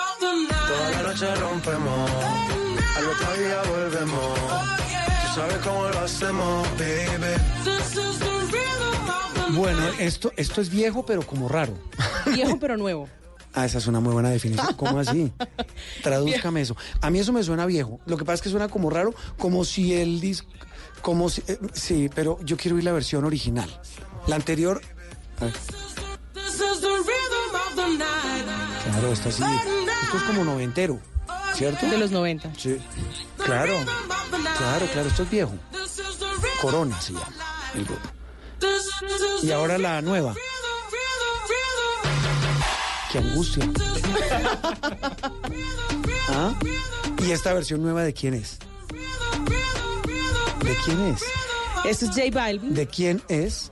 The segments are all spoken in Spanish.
Of the night. Toda la noche rompemos, al otro día volvemos. Tú sabes cómo lo hacemos, baby. This is the rhythm of the night. Bueno, esto, esto es viejo, pero como raro. Viejo pero nuevo. Ah, esa es una muy buena definición. ¿Cómo así? Tradúzcame eso. A mí eso me suena viejo. Lo que pasa es que suena como raro, como si el disco... Como si... eh, sí, pero yo quiero oír la versión original. La anterior... a ver, claro, esta sí. Esto es como noventero, ¿cierto? De los 90. Sí. Claro, claro, claro. Esto es viejo. Corona se llama el grupo. Y ahora la nueva. Qué angustia. ¿Ah? ¿Y esta versión nueva de quién es? ¿De quién es? Esto es J Balvin. ¿De quién es?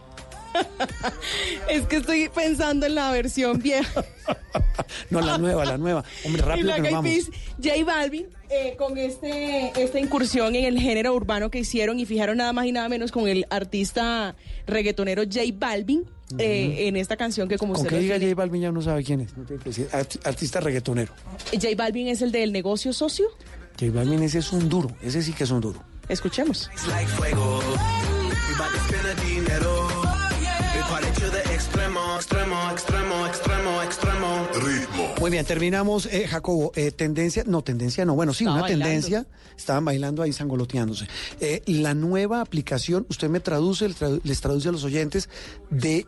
Es que estoy pensando en la versión vieja. No, la nueva, la nueva. Hombre, Y rápido que nos vamos. J Balvin, eh, con este, esta incursión en el género urbano que hicieron y fijaron nada más y nada menos con el artista reggaetonero J Balvin eh, en esta canción que como Con usted que diga J Balvin ya uno sabe quién es. No tiene que decir. Arti- Artista reggaetonero. J Balvin es el del negocio socio. J Balvin ese es un duro. Ese sí que es un duro. Escuchemos. Extremo, extremo, extremo, extremo. Muy bien, terminamos, eh, Jacobo. eh, tendencia, no, tendencia no. Bueno, sí, Estaba una bailando. tendencia. Estaban bailando ahí, sangoloteándose. Eh, la nueva aplicación, usted me traduce, le tradu- les traduce a los oyentes de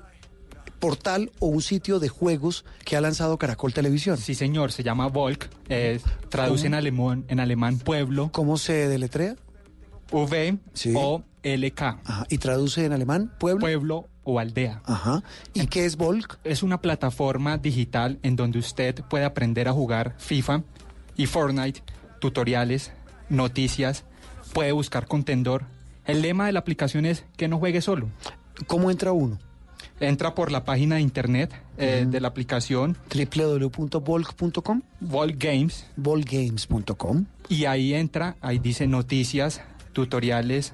portal o un sitio de juegos que ha lanzado Caracol Televisión. Sí, señor, se llama Volk, eh, traduce en alemán, en alemán pueblo, ¿Cómo se deletrea? V Sí. o LK, Ajá. Y traduce en alemán, pueblo. pueblo o aldea. Ajá. ¿Y qué es Volk? Es una plataforma digital en donde usted puede aprender a jugar FIFA y Fortnite, tutoriales, noticias, puede buscar contendor. El lema de la aplicación es que no juegue solo. ¿Cómo entra uno? Entra por la página de internet eh, de la aplicación www.volk.com, Volk Games volgames.com. y ahí entra, ahí dice noticias, tutoriales,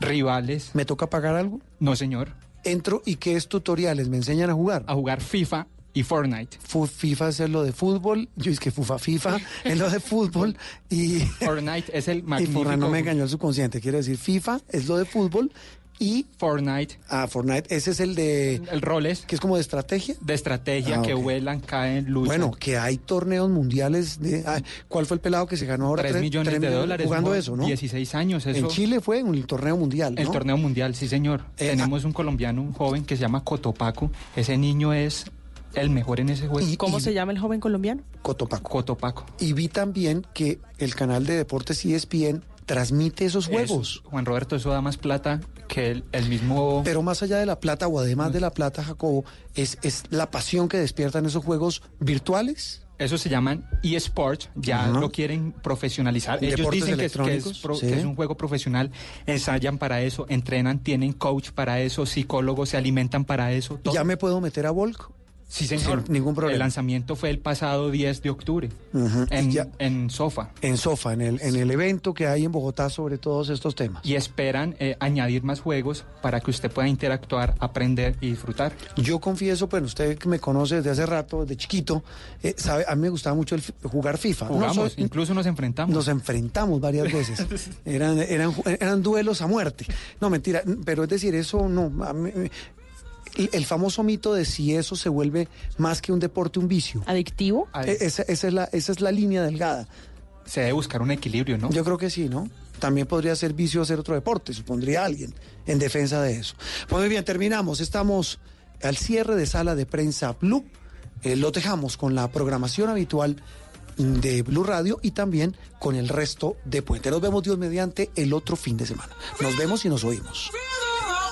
rivales. ¿Me toca pagar algo? No, señor. Entro y ¿qué es tutoriales? ¿Me enseñan a jugar? A jugar FIFA y Fortnite. FIFA es lo de fútbol, yo es que FUFA FIFA es lo de fútbol y, Fortnite es el y magnífico. Fortnite no me engañó el subconsciente, quiere decir FIFA es lo de fútbol y Fortnite, ah, Fortnite ese es el de el roles que es como de estrategia. de estrategia Ah, que vuelan, caen, luchan. Bueno, que hay torneos mundiales de ah, ¿cuál fue el pelado que se ganó ahora 3 tres- millones de millones dólares. jugando eso, ¿no? 16 años, eso. En Chile fue un torneo mundial, El torneo mundial, sí, señor. Eh, Tenemos un colombiano, un joven que se llama Cotopaco. Ese niño es el mejor en ese juego. Y- ¿Cómo se llama el joven colombiano? Cotopaco. Cotopaco. Y vi también que el canal de deportes ESPN transmite esos juegos. Juan Roberto, eso da más plata que el, el mismo... Pero más allá de la plata o además de la plata, Jacobo, es, es la pasión que despiertan esos juegos virtuales. Eso se llaman eSports, ya lo quieren profesionalizar. Ellos dicen que es, que, es electrónicos, pro- sí. que es un juego profesional, ensayan para eso, entrenan, tienen coach para eso, psicólogos se alimentan para eso. todo. Ya me puedo meter a Volk. Sí, señor. sin ningún problema. El lanzamiento fue el pasado 10 de octubre en, Ya. en Sofa. En Sofa, en el, en el evento que hay en Bogotá sobre todos estos temas. Y esperan eh, añadir más juegos para que usted pueda interactuar, aprender y disfrutar. Yo confieso, pues usted que me conoce desde hace rato, desde chiquito, eh, sabe, a mí me gustaba mucho el jugar FIFA. No Jugamos, soy- incluso nos enfrentamos. Nos enfrentamos varias veces. Eran, eran, eran duelos a muerte. No, mentira. Pero es decir, eso no. a mí- el, famoso mito de si eso se vuelve más que un deporte, un vicio. ¿Adictivo? E- Esa, esa es la, esa es la línea delgada. Se debe buscar un equilibrio, ¿no? Yo creo que sí, ¿no? también podría ser vicio hacer otro deporte, supondría alguien en defensa de eso. Pues muy bien, terminamos. Estamos al cierre de sala de prensa Blue. Eh, lo dejamos con la programación habitual de Blue Radio y también con el resto de Puente. Nos vemos Dios mediante el otro fin de semana. Nos vemos y nos oímos.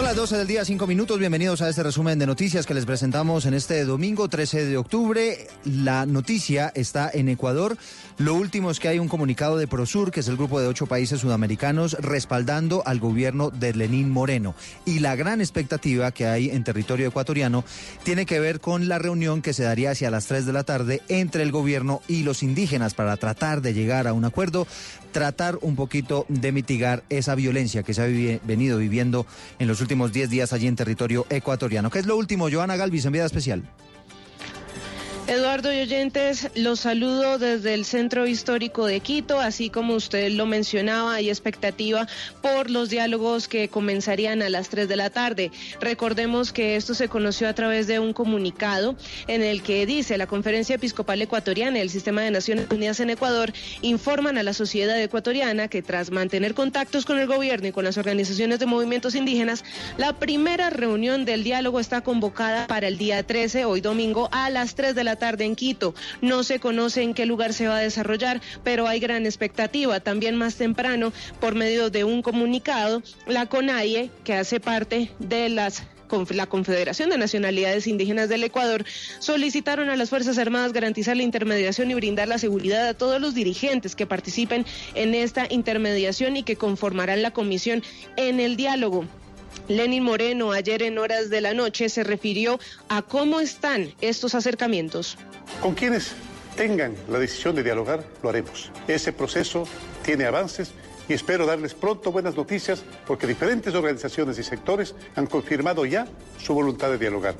Son las 12 del día, 5 minutos. Bienvenidos a este resumen de noticias que les presentamos en este domingo 13 de octubre. La noticia está en Ecuador. Lo último es que hay un comunicado de Prosur, que es el grupo de ocho países sudamericanos, respaldando al gobierno de Lenín Moreno. Y la gran expectativa que hay en territorio ecuatoriano tiene que ver con la reunión que se daría hacia las 3 de la tarde entre el gobierno y los indígenas para tratar de llegar a un acuerdo, tratar un poquito de mitigar esa violencia que se ha venido viviendo en los últimos 10 días allí en territorio ecuatoriano. ¿Qué es lo último? Joana Galvis, enviada especial. Eduardo y oyentes, los saludo desde el Centro Histórico de Quito, así como usted lo mencionaba, hay expectativa por los diálogos que comenzarían a las 3 de la tarde. Recordemos que esto se conoció a través de un comunicado en el que dice la Conferencia Episcopal Ecuatoriana y el Sistema de Naciones Unidas en Ecuador informan a la sociedad ecuatoriana que tras mantener contactos con el gobierno y con las organizaciones de movimientos indígenas, la primera reunión del diálogo está convocada para el día 13, hoy domingo, a las 3 de la tarde en Quito. No se conoce en qué lugar se va a desarrollar, pero hay gran expectativa. También más temprano, por medio de un comunicado, la CONAIE, que hace parte de las la Confederación de Nacionalidades Indígenas del Ecuador solicitaron a las Fuerzas Armadas garantizar la intermediación y brindar la seguridad a todos los dirigentes que participen en esta intermediación y que conformarán la comisión en el diálogo. Lenin Moreno ayer en horas de la noche se refirió a cómo están estos acercamientos. Con quienes tengan la decisión de dialogar, lo haremos. Ese proceso tiene avances y espero darles pronto buenas noticias porque diferentes organizaciones y sectores han confirmado ya su voluntad de dialogar.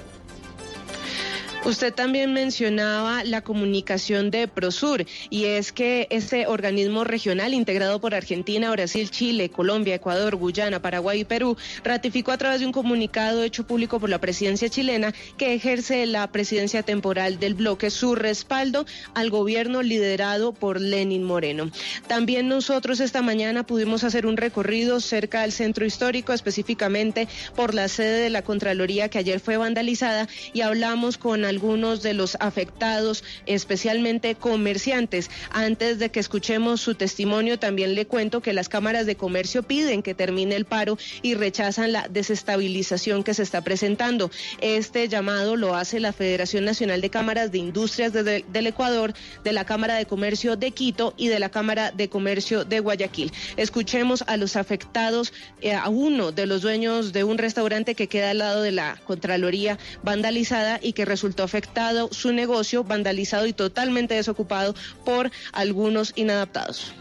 Usted también mencionaba la comunicación de Prosur y es que este organismo regional integrado por Argentina, Brasil, Chile, Colombia, Ecuador, Guyana, Paraguay y Perú ratificó a través de un comunicado hecho público por la presidencia chilena que ejerce la presidencia temporal del bloque su respaldo al gobierno liderado por Lenin Moreno. También nosotros esta mañana pudimos hacer un recorrido cerca del centro histórico, específicamente por la sede de la Contraloría que ayer fue vandalizada y hablamos con algunos de los afectados, especialmente comerciantes. Antes de que escuchemos su testimonio, también le cuento que las cámaras de comercio piden que termine el paro y rechazan la desestabilización que se está presentando. Este llamado lo hace la Federación Nacional de Cámaras de Industrias de- del Ecuador, de la Cámara de Comercio de Quito y de la Cámara de Comercio de Guayaquil. Escuchemos a los afectados, eh, a uno de los dueños de un restaurante que queda al lado de la Contraloría vandalizada y que resultó afectado su negocio vandalizado y totalmente desocupado por algunos inadaptados.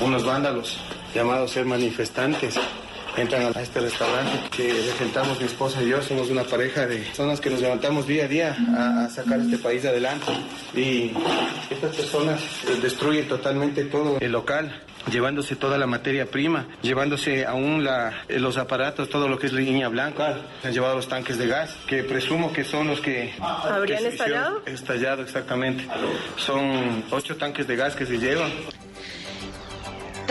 unos vándalos llamados ser manifestantes entran a este restaurante que representamos mi esposa y yo, somos una pareja de personas que nos levantamos día a día a, a sacar este país adelante y estas personas eh, destruyen totalmente todo el local llevándose toda la materia prima, llevándose aún la, eh, los aparatos, todo lo que es línea blanca, han llevado los tanques de gas, que presumo que son los que... ¿Habrían que estallado? Estallado, exactamente. Son ocho tanques de gas que se llevan.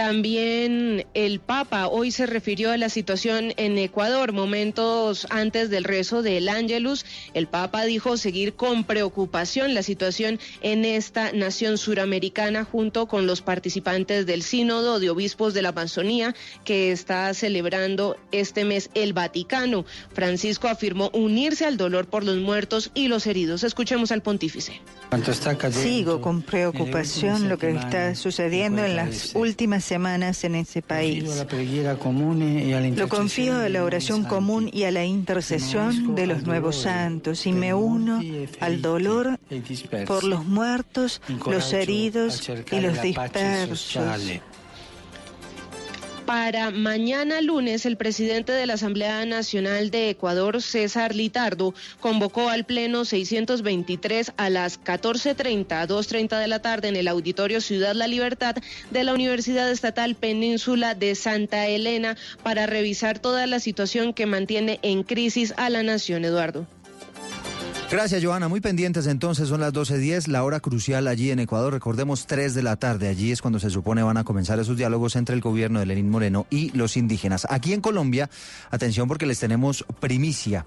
También el Papa hoy se refirió a la situación en Ecuador. Momentos antes del rezo del Ángelus, el Papa dijo seguir con preocupación la situación en esta nación suramericana junto con los participantes del Sínodo de Obispos de la Amazonía que está celebrando este mes el Vaticano. Francisco afirmó unirse al dolor por los muertos y los heridos. Escuchemos al pontífice. Sigo con preocupación lo que está sucediendo en las últimas semanas en ese país. Lo confío a la oración común y a la intercesión de los nuevos santos y me uno al dolor por los muertos, los heridos y los dispersos. Para mañana lunes, el presidente de la Asamblea Nacional de Ecuador, César Litardo, convocó al Pleno 623 a las 14.30 a 2.30 de la tarde en el Auditorio Ciudad La Libertad de la Universidad Estatal Península de Santa Elena para revisar toda la situación que mantiene en crisis a la nación, Eduardo. Gracias, Joana. Muy pendientes entonces, son las 12.10, la hora crucial allí en Ecuador. Recordemos 3 de la tarde. Allí es cuando se supone van a comenzar esos diálogos entre el gobierno de Lenín Moreno y los indígenas. Aquí en Colombia, atención porque les tenemos primicia.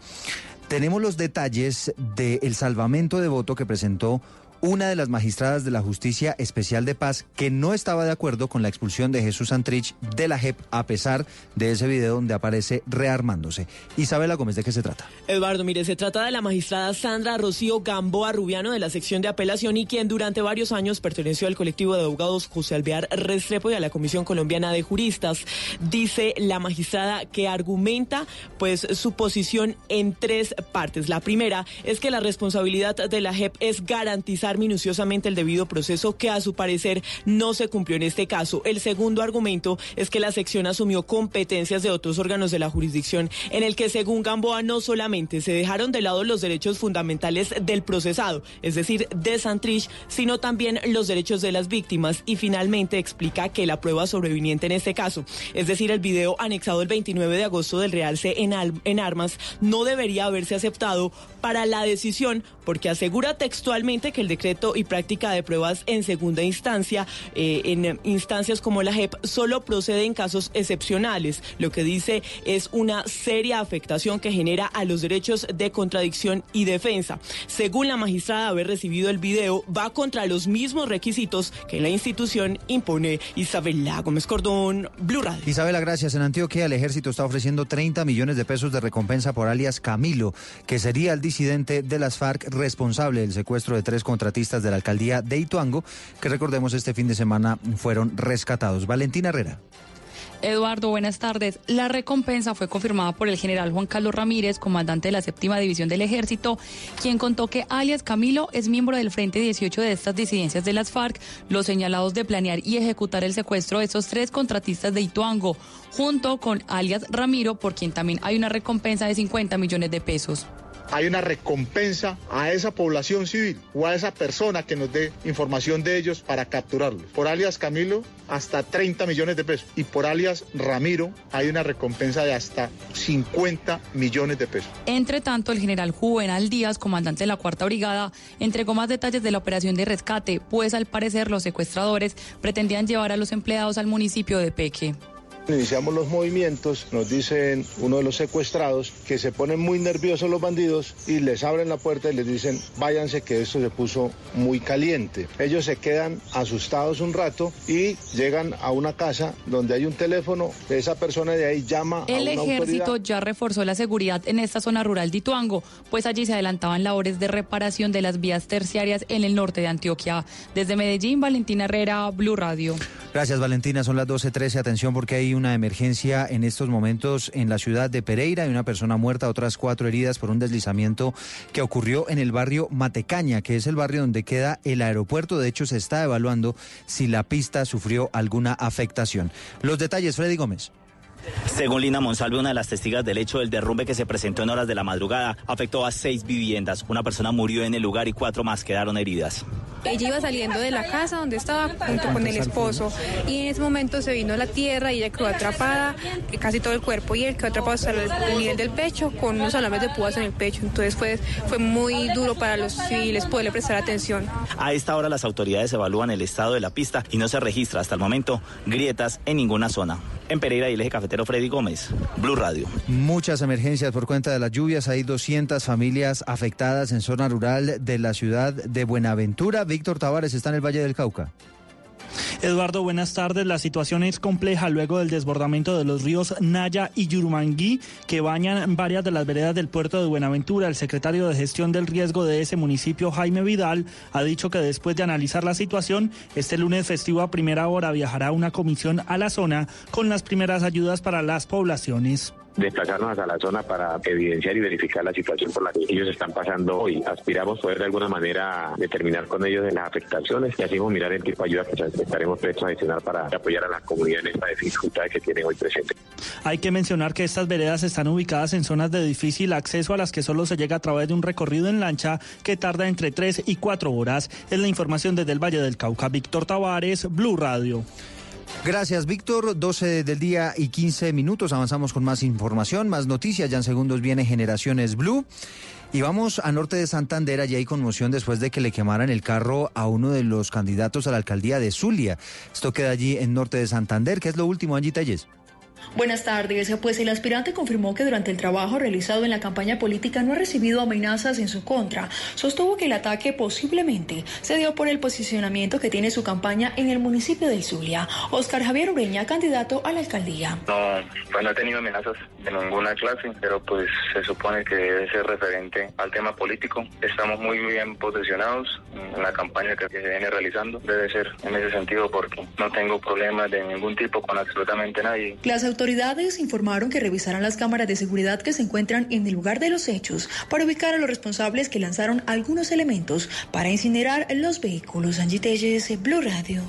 Tenemos los detalles del salvamento de voto que presentó una de las magistradas de la Justicia Especial de Paz que no estaba de acuerdo con la expulsión de Jesús Santrich de la JEP a pesar de ese video donde aparece rearmándose. Isabela Gómez, ¿de qué se trata? Eduardo, mire, se trata de la magistrada Sandra Rocío Gamboa Rubiano de la sección de apelación y quien durante varios años perteneció al colectivo de abogados José Alvear Restrepo y a la Comisión Colombiana de Juristas. Dice la magistrada que argumenta pues su posición en tres partes. La primera es que la responsabilidad de la JEP es garantizar minuciosamente el debido proceso que a su parecer no se cumplió en este caso. El segundo argumento es que la sección asumió competencias de otros órganos de la jurisdicción en el que según Gamboa no solamente se dejaron de lado los derechos fundamentales del procesado, es decir, de Santrich, sino también los derechos de las víctimas y finalmente explica que la prueba sobreviniente en este caso, es decir, el video anexado el 29 de agosto del Realce en, al- en armas, no debería haberse aceptado para la decisión porque asegura textualmente que el decreto y práctica de pruebas en segunda instancia, eh, en instancias como la JEP, solo procede en casos excepcionales. Lo que dice es una seria afectación que genera a los derechos de contradicción y defensa. Según la magistrada haber recibido el video, va contra los mismos requisitos que la institución impone. Isabela Gómez Cordón, Blue Radio. Isabela, gracias. En Antioquia el ejército está ofreciendo 30 millones de pesos de recompensa por alias Camilo, que sería el disidente de las FARC responsable del secuestro de tres contratistas de la alcaldía de Ituango, que recordemos este fin de semana fueron rescatados. Valentina Herrera. Eduardo, buenas tardes. La recompensa fue confirmada por el general Juan Carlos Ramírez, comandante de la séptima división del ejército, quien contó que alias Camilo es miembro del Frente 18 de estas disidencias de las FARC, los señalados de planear y ejecutar el secuestro de esos tres contratistas de Ituango, junto con alias Ramiro, por quien también hay una recompensa de 50 millones de pesos. Hay una recompensa a esa población civil o a esa persona que nos dé información de ellos para capturarlos. Por alias Camilo, hasta 30 millones de pesos. Y por alias Ramiro, hay una recompensa de hasta 50 millones de pesos. Entre tanto, el general Juvenal Díaz, comandante de la Cuarta Brigada, entregó más detalles de la operación de rescate, pues al parecer los secuestradores pretendían llevar a los empleados al municipio de Peque. Iniciamos los movimientos, nos dicen uno de los secuestrados que se ponen muy nerviosos los bandidos y les abren la puerta y les dicen váyanse que esto se puso muy caliente. Ellos se quedan asustados un rato y llegan a una casa donde hay un teléfono, esa persona de ahí llama a El una ejército autoridad. ya reforzó la seguridad en esta zona rural de Ituango, pues allí se adelantaban labores de reparación de las vías terciarias en el norte de Antioquia. Desde Medellín, Valentina Herrera, Blue Radio. Gracias Valentina, son las 12.13. Atención porque hay una emergencia en estos momentos en la ciudad de Pereira. Hay una persona muerta, otras cuatro heridas por un deslizamiento que ocurrió en el barrio Matecaña, que es el barrio donde queda el aeropuerto. De hecho, se está evaluando si la pista sufrió alguna afectación. Los detalles, Freddy Gómez. Según Lina Monsalve, una de las testigas del hecho del derrumbe que se presentó en horas de la madrugada, afectó a seis viviendas. Una persona murió en el lugar y cuatro más quedaron heridas. Ella iba saliendo de la casa donde estaba junto con el esposo y en ese momento se vino la tierra y ella quedó atrapada, eh, casi todo el cuerpo y él quedó atrapado hasta el el nivel del pecho con unos alambres de púas en el pecho. Entonces fue, fue muy duro para los civiles poderle prestar atención. A esta hora las autoridades evalúan el estado de la pista y no se registra hasta el momento grietas en ninguna zona. En Pereira y el eje cafetero Freddy Gómez, Blue Radio. Muchas emergencias por cuenta de las lluvias. Hay 200 familias afectadas en zona rural de la ciudad de Buenaventura. Víctor Tavares está en el Valle del Cauca. Eduardo, buenas tardes. La situación es compleja luego del desbordamiento de los ríos Naya y Yurumangui que bañan varias de las veredas del puerto de Buenaventura. El secretario de Gestión del Riesgo de ese municipio, Jaime Vidal, ha dicho que después de analizar la situación, este lunes festivo a primera hora viajará una comisión a la zona con las primeras ayudas para las poblaciones desplazarnos a la zona para evidenciar y verificar la situación por la que ellos están pasando hoy. Aspiramos poder de alguna manera determinar con ellos de las afectaciones y así mirar el tipo de ayuda que estaremos prestos a gestionar para apoyar a la comunidad en esta dificultad que tienen hoy presente. Hay que mencionar que estas veredas están ubicadas en zonas de difícil acceso a las que solo se llega a través de un recorrido en lancha que tarda entre 3 y 4 horas. Es la información desde el Valle del Cauca. Víctor Tavares, Blue Radio. Gracias, Víctor. 12 del día y 15 minutos. Avanzamos con más información, más noticias. Ya en segundos viene Generaciones Blue. Y vamos a norte de Santander, allí hay conmoción después de que le quemaran el carro a uno de los candidatos a la alcaldía de Zulia. Esto queda allí en norte de Santander. ¿Qué es lo último, Angie Telles? Buenas tardes. Pues el aspirante confirmó que durante el trabajo realizado en la campaña política no ha recibido amenazas en su contra. Sostuvo que el ataque posiblemente se dio por el posicionamiento que tiene su campaña en el municipio de Zulia. Oscar Javier Ureña, candidato a la alcaldía. No, pues no he tenido amenazas de ninguna clase, pero pues se supone que debe ser referente al tema político. Estamos muy bien posicionados en la campaña que se viene realizando. Debe ser en ese sentido porque no tengo problemas de ningún tipo con absolutamente nadie. Las autoridades informaron que revisarán las cámaras de seguridad que se encuentran en el lugar de los hechos para ubicar a los responsables que lanzaron algunos elementos para incinerar los vehículos. Angie Telles, Blue Radio.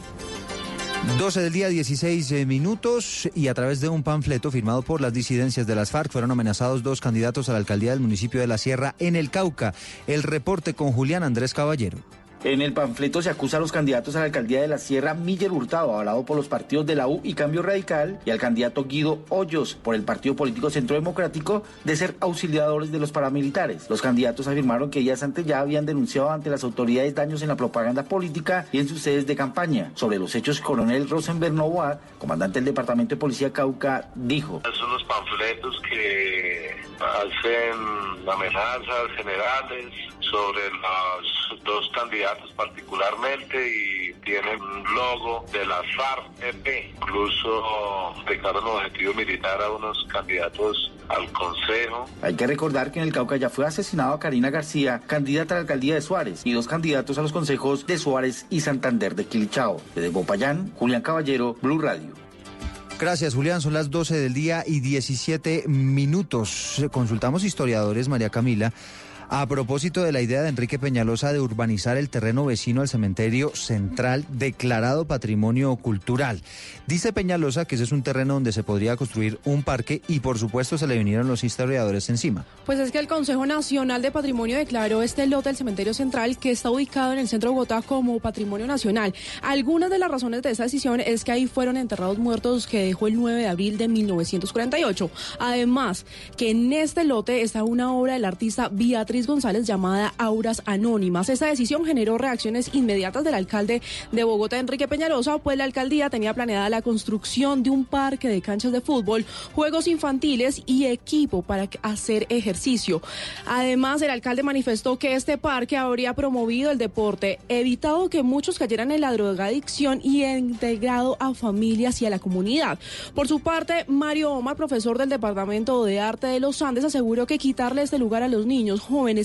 12 del día, 16 eh, minutos y a través de un panfleto firmado por las disidencias de las FARC fueron amenazados dos candidatos a la alcaldía del municipio de La Sierra en el Cauca. El reporte con Julián Andrés Caballero. En el panfleto se acusa a los candidatos a la alcaldía de la Sierra, Miguel Hurtado, avalado por los partidos de la U y Cambio Radical, y al candidato Guido Hoyos, por el Partido Político Centro Democrático, de ser auxiliadores de los paramilitares. Los candidatos afirmaron que días antes ya habían denunciado ante las autoridades daños en la propaganda política y en sus sedes de campaña. Sobre los hechos, coronel Rosenberg Novoa, comandante del Departamento de Policía Cauca, dijo. Panfletos que hacen amenazas generales sobre los dos candidatos particularmente y tienen un logo de la FARC-EP. Incluso dedicaron objetivo militar a unos candidatos al Consejo. Hay que recordar que en el Cauca ya fue asesinado a Karina García, candidata a la alcaldía de Suárez, y dos candidatos a los consejos de Suárez y Santander de Quilichao. Desde Popayán, Julián Caballero, Blue Radio. Gracias, Julián. Son las 12 del día y 17 minutos. Consultamos historiadores, María Camila. A propósito de la idea de Enrique Peñalosa de urbanizar el terreno vecino al cementerio central declarado patrimonio cultural. Dice Peñalosa que ese es un terreno donde se podría construir un parque y por supuesto se le vinieron los historiadores encima. Pues es que el Consejo Nacional de Patrimonio declaró este lote del cementerio central que está ubicado en el centro de Bogotá como patrimonio nacional. Algunas de las razones de esta decisión es que ahí fueron enterrados muertos que dejó el 9 de abril de 1948. Además, que en este lote está una obra del artista Beatriz González llamada Auras Anónimas. Esta decisión generó reacciones inmediatas del alcalde de Bogotá, Enrique Peñalosa, pues la alcaldía tenía planeada la construcción de un parque de canchas de fútbol, juegos infantiles y equipo para hacer ejercicio. Además, el alcalde manifestó que este parque habría promovido el deporte, evitado que muchos cayeran en la drogadicción y integrado a familias y a la comunidad. Por su parte, Mario Omar, profesor del Departamento de Arte de los Andes, aseguró que quitarle este lugar a los niños,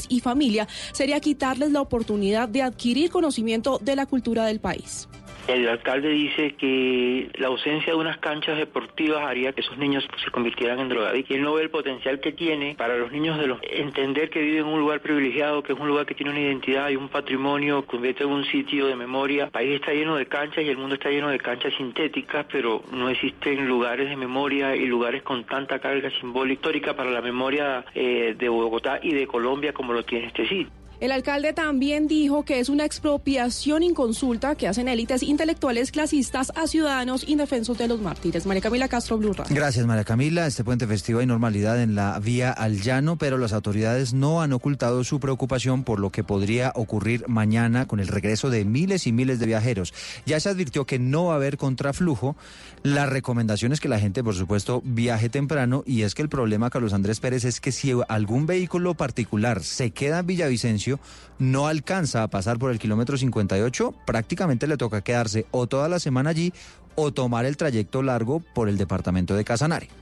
y familia sería quitarles la oportunidad de adquirir conocimiento de la cultura del país. El alcalde dice que la ausencia de unas canchas deportivas haría que esos niños se convirtieran en drogadictos. Y él no ve el potencial que tiene para los niños de los entender que viven en un lugar privilegiado, que es un lugar que tiene una identidad y un patrimonio, convierte en un sitio de memoria. El país está lleno de canchas y el mundo está lleno de canchas sintéticas, pero no existen lugares de memoria y lugares con tanta carga simbólica histórica para la memoria eh, de Bogotá y de Colombia como lo tiene este sitio. El alcalde también dijo que es una expropiación inconsulta que hacen élites intelectuales clasistas a ciudadanos indefensos de los mártires. María Camila Castro, Blue Radio. Gracias, María Camila. Este puente festivo hay normalidad en la vía al llano, pero las autoridades no han ocultado su preocupación por lo que podría ocurrir mañana con el regreso de miles y miles de viajeros. Ya se advirtió que no va a haber contraflujo. La recomendación es que la gente, por supuesto, viaje temprano y es que el problema, Carlos Andrés Pérez, es que si algún vehículo particular se queda en Villavicencio, no alcanza a pasar por el kilómetro 58, prácticamente le toca quedarse o toda la semana allí o tomar el trayecto largo por el departamento de Casanare.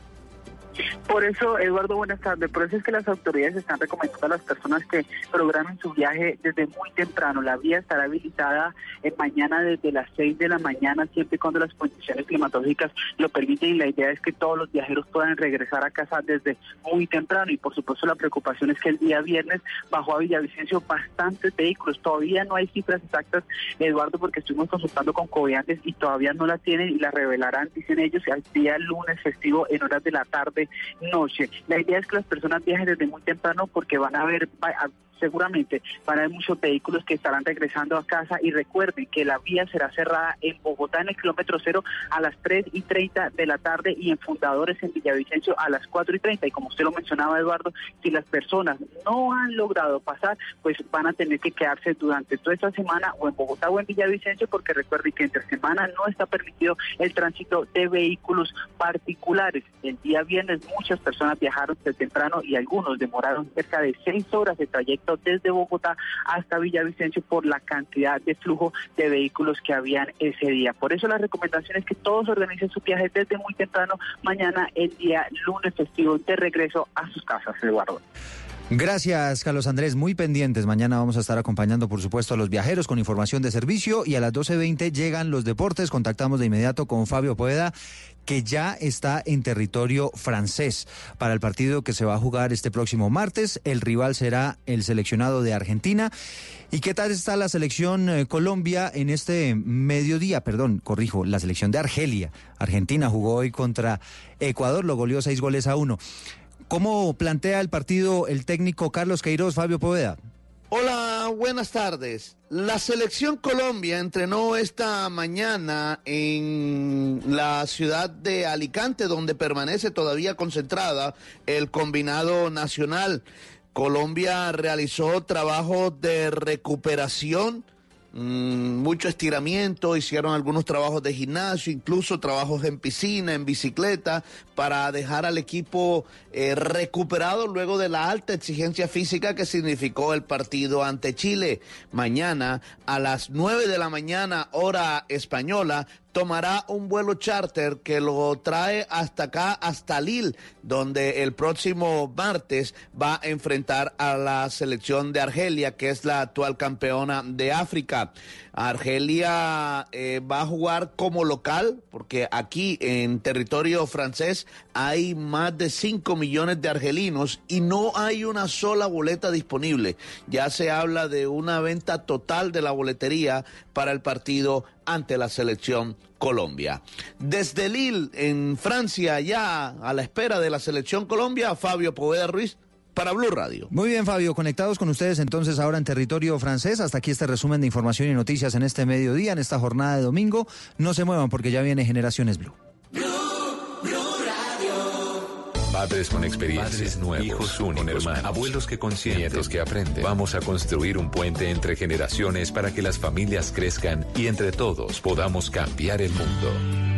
Por eso, Eduardo, buenas tardes. Por eso es que las autoridades están recomendando a las personas que programen su viaje desde muy temprano. La vía estará habilitada en mañana desde las 6 de la mañana, siempre y cuando las condiciones climatológicas lo permiten. Y la idea es que todos los viajeros puedan regresar a casa desde muy temprano. Y por supuesto, la preocupación es que el día viernes bajó a Villavicencio bastantes vehículos. Todavía no hay cifras exactas, Eduardo, porque estuvimos consultando con cobiantes y todavía no la tienen y la revelarán, dicen ellos, al día lunes festivo en horas de la tarde noche. La idea es que las personas viajen desde muy temprano porque van a ver seguramente van a haber muchos vehículos que estarán regresando a casa y recuerden que la vía será cerrada en Bogotá en el kilómetro cero a las 3 y 30 de la tarde y en Fundadores en Villavicencio a las 4 y 30 y como usted lo mencionaba Eduardo, si las personas no han logrado pasar, pues van a tener que quedarse durante toda esta semana o en Bogotá o en Villavicencio porque recuerden que entre semana no está permitido el tránsito de vehículos particulares. El día viernes muchas personas viajaron desde temprano y algunos demoraron cerca de 6 horas de trayecto desde Bogotá hasta Villavicencio por la cantidad de flujo de vehículos que habían ese día. Por eso la recomendación es que todos organicen su viaje desde muy temprano mañana, el día lunes festivo, de regreso a sus casas, Eduardo. Gracias, Carlos Andrés. Muy pendientes. Mañana vamos a estar acompañando, por supuesto, a los viajeros con información de servicio y a las 12.20 llegan los deportes. Contactamos de inmediato con Fabio Poeda, que ya está en territorio francés para el partido que se va a jugar este próximo martes. El rival será el seleccionado de Argentina. ¿Y qué tal está la selección eh, Colombia en este mediodía? Perdón, corrijo, la selección de Argelia. Argentina jugó hoy contra Ecuador, lo goleó seis goles a uno. ¿Cómo plantea el partido el técnico Carlos Queiroz, Fabio Poveda? Hola, buenas tardes. La selección Colombia entrenó esta mañana en la ciudad de Alicante, donde permanece todavía concentrada el combinado nacional. Colombia realizó trabajos de recuperación mucho estiramiento, hicieron algunos trabajos de gimnasio, incluso trabajos en piscina, en bicicleta, para dejar al equipo eh, recuperado luego de la alta exigencia física que significó el partido ante Chile. Mañana a las 9 de la mañana, hora española, tomará un vuelo charter que lo trae hasta acá, hasta Lille, donde el próximo martes va a enfrentar a la selección de Argelia, que es la actual campeona de África. Argelia eh, va a jugar como local, porque aquí en territorio francés hay más de 5 millones de argelinos y no hay una sola boleta disponible. Ya se habla de una venta total de la boletería para el partido ante la selección Colombia. Desde Lille, en Francia, ya a la espera de la selección Colombia, Fabio Poveda Ruiz, para Blue Radio. Muy bien, Fabio, conectados con ustedes entonces ahora en territorio francés. Hasta aquí este resumen de información y noticias en este mediodía, en esta jornada de domingo. No se muevan porque ya viene Generaciones Blue. Padres con experiencia, nuevos, hijos únicos, hermanos, abuelos que consienten, nietos que aprenden. Vamos a construir un puente entre generaciones para que las familias crezcan y entre todos podamos cambiar el mundo.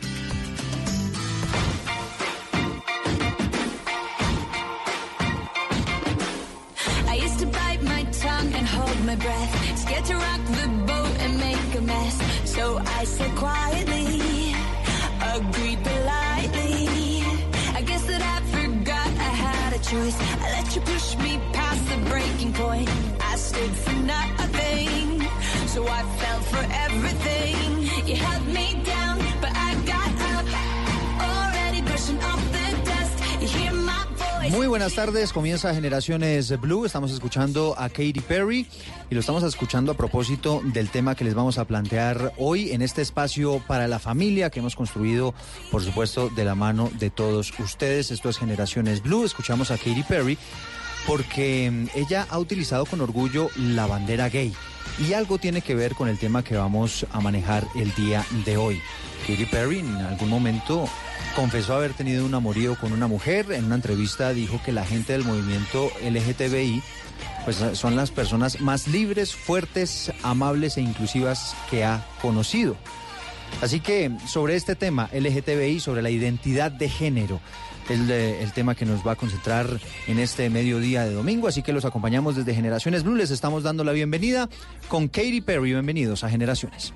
My breath. Scared to rock the boat and make a mess. So I said quietly, agreed politely. I guess that I forgot I had a choice. I let you push me past the breaking point. I stood for nothing, so I fell for everything. You held me down, buenas tardes, comienza Generaciones Blue, estamos escuchando a Katy Perry y lo estamos escuchando a propósito del tema que les vamos a plantear hoy en este espacio para la familia que hemos construido, por supuesto, de la mano de todos ustedes. Esto es Generaciones Blue, escuchamos a Katy Perry porque mm, ella ha utilizado con orgullo la bandera gay y algo tiene que ver con el tema que vamos a manejar el día de hoy. Katy Perry en algún momento confesó haber tenido un amorío con una mujer. En una entrevista dijo que la gente del movimiento LGTBI pues son las personas más libres, fuertes, amables e inclusivas que ha conocido. Así que sobre este tema LGTBI, sobre la identidad de género, es el tema que nos va a concentrar en este mediodía de domingo. Así que los acompañamos desde Generaciones Blue. Les estamos dando la bienvenida con Katy Perry. Bienvenidos a Generaciones.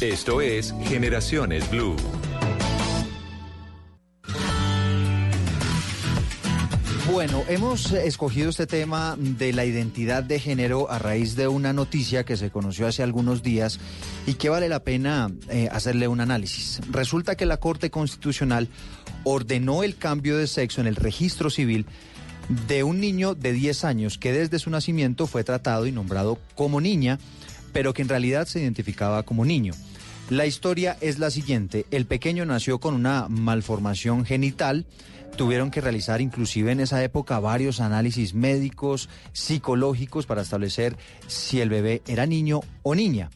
Esto es Generaciones Blue. Bueno, hemos escogido este tema de la identidad de género a raíz de una noticia que se conoció hace algunos días y que vale la pena eh, hacerle un análisis. Resulta que la Corte Constitucional ordenó el cambio de sexo en el registro civil de un niño de 10 años que desde su nacimiento fue tratado y nombrado como niña, pero que en realidad se identificaba como niño. La historia es la siguiente. El pequeño nació con una malformación genital. Tuvieron que realizar inclusive en esa época varios análisis médicos, psicológicos para establecer si el bebé era niño o niña.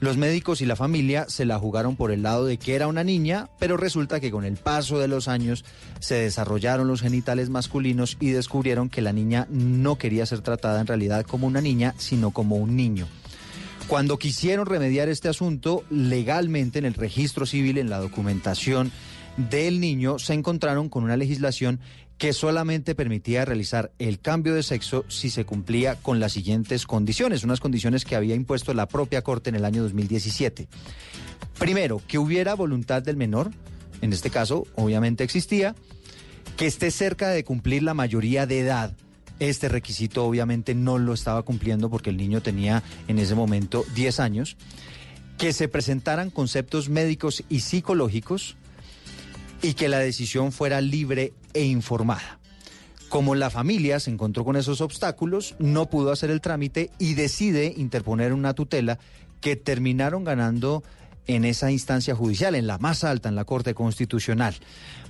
Los médicos y la familia se la jugaron por el lado de que era una niña, pero resulta que con el paso de los años se desarrollaron los genitales masculinos y descubrieron que la niña no quería ser tratada en realidad como una niña, sino como un niño. Cuando quisieron remediar este asunto, legalmente en el registro civil, en la documentación del niño, se encontraron con una legislación que solamente permitía realizar el cambio de sexo si se cumplía con las siguientes condiciones, unas condiciones que había impuesto la propia Corte en el año 2017. Primero, que hubiera voluntad del menor, en este caso obviamente existía, que esté cerca de cumplir la mayoría de edad, este requisito obviamente no lo estaba cumpliendo porque el niño tenía en ese momento 10 años. Que se presentaran conceptos médicos y psicológicos y que la decisión fuera libre e informada. Como la familia se encontró con esos obstáculos, no pudo hacer el trámite y decide interponer una tutela que terminaron ganando en esa instancia judicial, en la más alta, en la Corte Constitucional.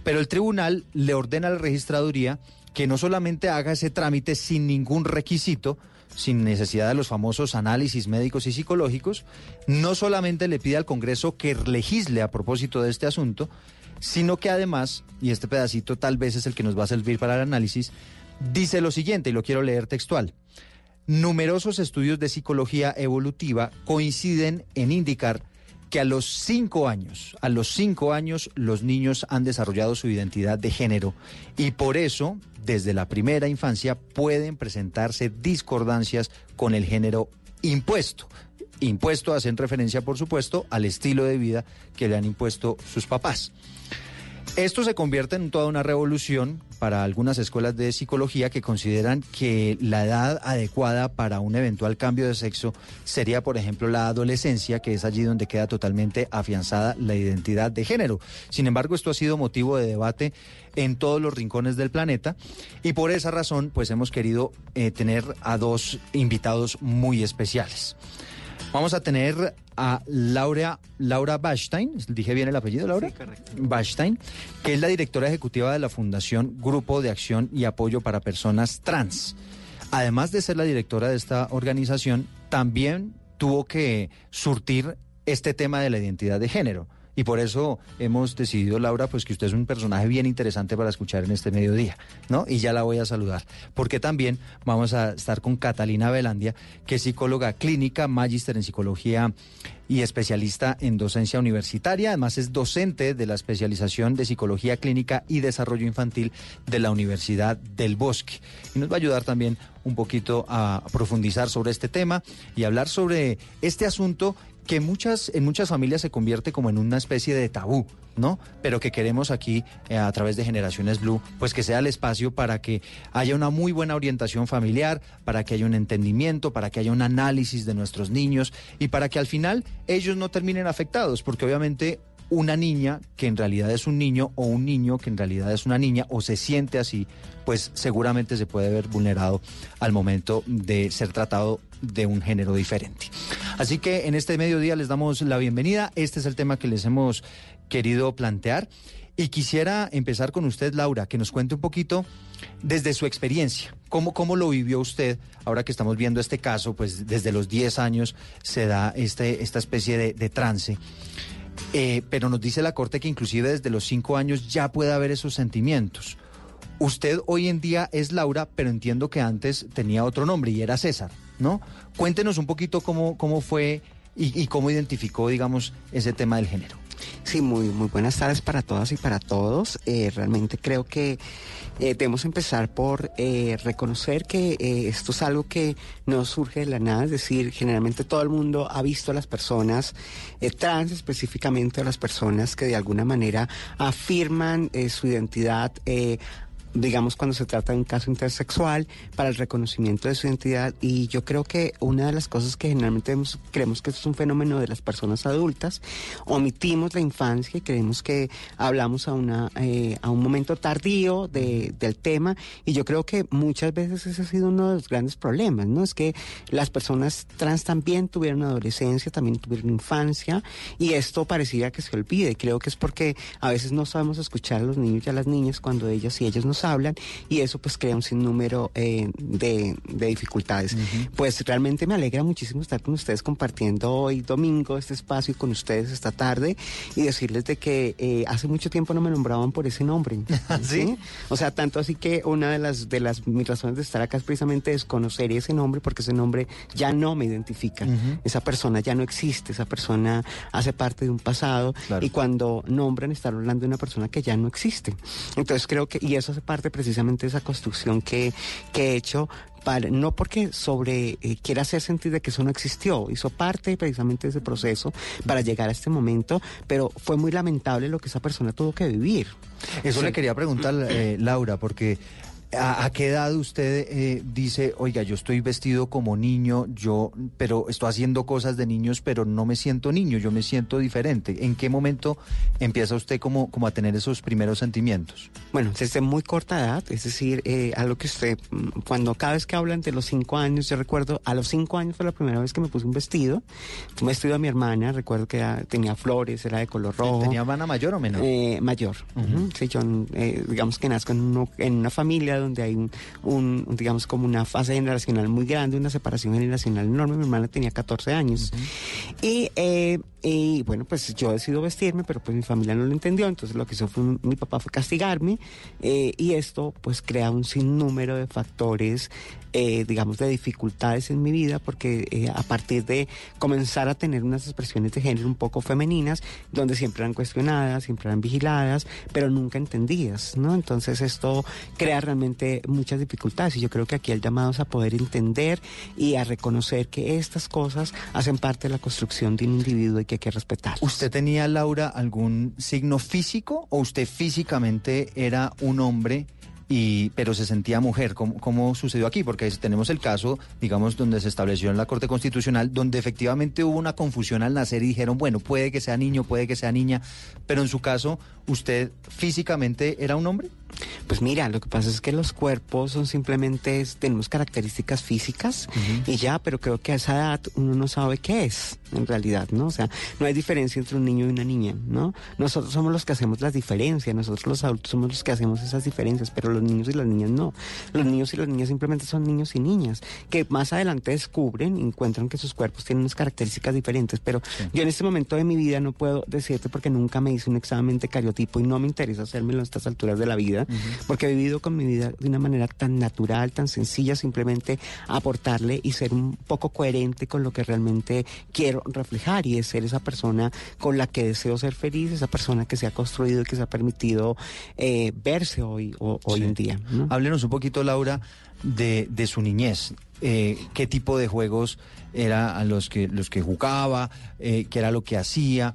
Pero el tribunal le ordena a la registraduría que no solamente haga ese trámite sin ningún requisito, sin necesidad de los famosos análisis médicos y psicológicos, no solamente le pide al Congreso que legisle a propósito de este asunto, sino que además, y este pedacito tal vez es el que nos va a servir para el análisis, dice lo siguiente, y lo quiero leer textual. Numerosos estudios de psicología evolutiva coinciden en indicar que a los cinco años, a los cinco años los niños han desarrollado su identidad de género y por eso desde la primera infancia pueden presentarse discordancias con el género impuesto. Impuesto hacen referencia, por supuesto, al estilo de vida que le han impuesto sus papás. Esto se convierte en toda una revolución para algunas escuelas de psicología que consideran que la edad adecuada para un eventual cambio de sexo sería, por ejemplo, la adolescencia, que es allí donde queda totalmente afianzada la identidad de género. Sin embargo, esto ha sido motivo de debate en todos los rincones del planeta y por esa razón, pues hemos querido eh, tener a dos invitados muy especiales. Vamos a tener a Laura, Laura Bachstein, dije bien el apellido, Laura. Sí, correcto. Bachstein, que es la directora ejecutiva de la Fundación Grupo de Acción y Apoyo para Personas Trans. Además de ser la directora de esta organización, también tuvo que surtir este tema de la identidad de género Y por eso hemos decidido, Laura, pues que usted es un personaje bien interesante para escuchar en este mediodía, ¿no? Y ya la voy a saludar. Porque también vamos a estar con Catalina Velandia, que es psicóloga clínica, magíster en psicología y especialista en docencia universitaria. Además es docente de la especialización de psicología clínica y desarrollo infantil de la Universidad del Bosque. Y nos va a ayudar también un poquito a profundizar sobre este tema y hablar sobre este asunto que muchas, en muchas familias se convierte como en una especie de tabú, ¿no? Pero que queremos aquí, eh, a través de Generaciones Blue, pues que sea el espacio para que haya una muy buena orientación familiar, para que haya un entendimiento, para que haya un análisis de nuestros niños y para que al final ellos no terminen afectados, porque obviamente una niña que en realidad es un niño o un niño que en realidad es una niña o se siente así, pues seguramente se puede ver vulnerado al momento de ser tratado de un género diferente. Así que en este mediodía les damos la bienvenida. Este es el tema que les hemos querido plantear. Y quisiera empezar con usted, Laura, que nos cuente un poquito desde su experiencia, cómo, cómo lo vivió usted, ahora que estamos viendo este caso, pues desde los 10 años se da este, esta especie de, de trance. Eh, pero nos dice la Corte que inclusive desde los 5 años ya puede haber esos sentimientos. Usted hoy en día es Laura, pero entiendo que antes tenía otro nombre y era César, ¿no? Cuéntenos un poquito cómo, cómo fue y, y cómo identificó, digamos, ese tema del género. Sí, muy, muy buenas tardes para todas y para todos. Eh, realmente creo que eh, debemos empezar por eh, reconocer que esto es algo que no surge de la nada, es decir, generalmente todo el mundo ha visto a las personas trans, específicamente a las personas que de alguna manera afirman su identidad. Digamos cuando se trata de un caso intersexual para el reconocimiento de su identidad. Y yo creo que una de las cosas que generalmente hemos- creemos que es un fenómeno de las personas adultas omitimos la infancia y creemos que hablamos a una eh, a un momento tardío de- del tema. Y yo creo que muchas veces ese ha sido uno de los grandes problemas no es que las personas trans también tuvieron adolescencia también tuvieron infancia y esto pareciera que se olvide. Creo que es porque a veces no sabemos escuchar a los niños y a las niñas cuando ellas y ellos nos hablan y eso pues crea un sinnúmero eh, de, de dificultades. Pues realmente me alegra muchísimo estar con ustedes compartiendo hoy domingo este espacio con ustedes esta tarde y decirles de que eh, hace mucho tiempo no me nombraban por ese nombre. ¿sí? O sea, tanto así que una de las de las mis razones de estar acá es precisamente desconocer ese nombre porque ese nombre ya no me identifica. Esa persona ya no existe, esa persona hace parte de un pasado y cuando nombran están hablando de una persona que ya no existe. Entonces creo que, y eso hace parte precisamente de esa construcción que, que he hecho para, no porque sobre eh, quiera hacer sentir de que eso no existió, hizo parte precisamente de ese proceso para llegar a este momento, pero fue muy lamentable lo que esa persona tuvo que vivir. Eso Sí. le quería preguntar, eh, Laura, porque ¿a, a qué edad usted eh, dice, oiga, yo estoy vestido como niño, yo, pero estoy haciendo cosas de niños, pero no me siento niño, yo me siento diferente? ¿En qué momento empieza usted como, como a tener esos primeros sentimientos? Bueno, desde muy corta edad, es decir, eh, algo que usted, mm, cuando cada vez que hablan de los cinco años, yo recuerdo, a los cinco años fue la primera vez que me puse un vestido, un vestido a mi hermana, recuerdo que era- tenía flores, era de color rojo. ¿Tenía hermana mayor o menor? Eh, mayor. Ujú. Sí, yo, eh, digamos que nazco en, uno- en una familia donde hay un, un, digamos, como una fase generacional muy grande, una separación generacional enorme. Mi hermana tenía 14 años. Y, eh, y bueno, pues yo decido vestirme, pero pues mi familia no lo entendió. Entonces lo que hizo fue, mi papá fue castigarme. eh, y esto pues crea un sinnúmero de factores, eh, digamos, de dificultades en mi vida, porque eh, a partir de comenzar a tener unas expresiones de género un poco femeninas, donde siempre eran cuestionadas, siempre eran vigiladas, pero nunca entendidas, ¿no? Entonces esto crea realmente muchas dificultades y yo creo que aquí el llamado es a poder entender y a reconocer que estas cosas hacen parte de la construcción de un individuo y que hay que respetar. ¿Usted tenía, Laura, algún signo físico o usted físicamente era un hombre? Y, pero se sentía mujer, ¿Cómo, ¿cómo sucedió aquí? Porque tenemos el caso, digamos, donde se estableció en la Corte Constitucional, donde efectivamente hubo una confusión al nacer y dijeron, bueno, puede que sea niño, puede que sea niña, pero en su caso, ¿usted físicamente era un hombre? Pues mira, lo que pasa es que los cuerpos son simplemente, tenemos características físicas y ya, pero creo que a esa edad uno no sabe qué es, en realidad, ¿no? O sea, no hay diferencia entre un niño y una niña, ¿no? Nosotros somos los que hacemos las diferencias, nosotros los adultos somos los que hacemos esas diferencias, pero los niños y las niñas no. Los niños y las niñas simplemente son niños y niñas, que más adelante descubren y encuentran que sus cuerpos tienen unas características diferentes, pero yo en este momento de mi vida no puedo decirte porque nunca me hice un examen de cariotipo y no me interesa hacérmelo a estas alturas de la vida, porque he vivido con mi vida de una manera tan natural, tan sencilla, simplemente aportarle y ser un poco coherente con lo que realmente quiero reflejar y es ser esa persona con la que deseo ser feliz, esa persona que se ha construido y que se ha permitido eh, verse hoy, o- hoy en día. ¿no? Háblenos un poquito, Laura, de, de su niñez. Eh, ¿Qué tipo de juegos era a los que, los que jugaba? Eh, ¿Qué era lo que hacía?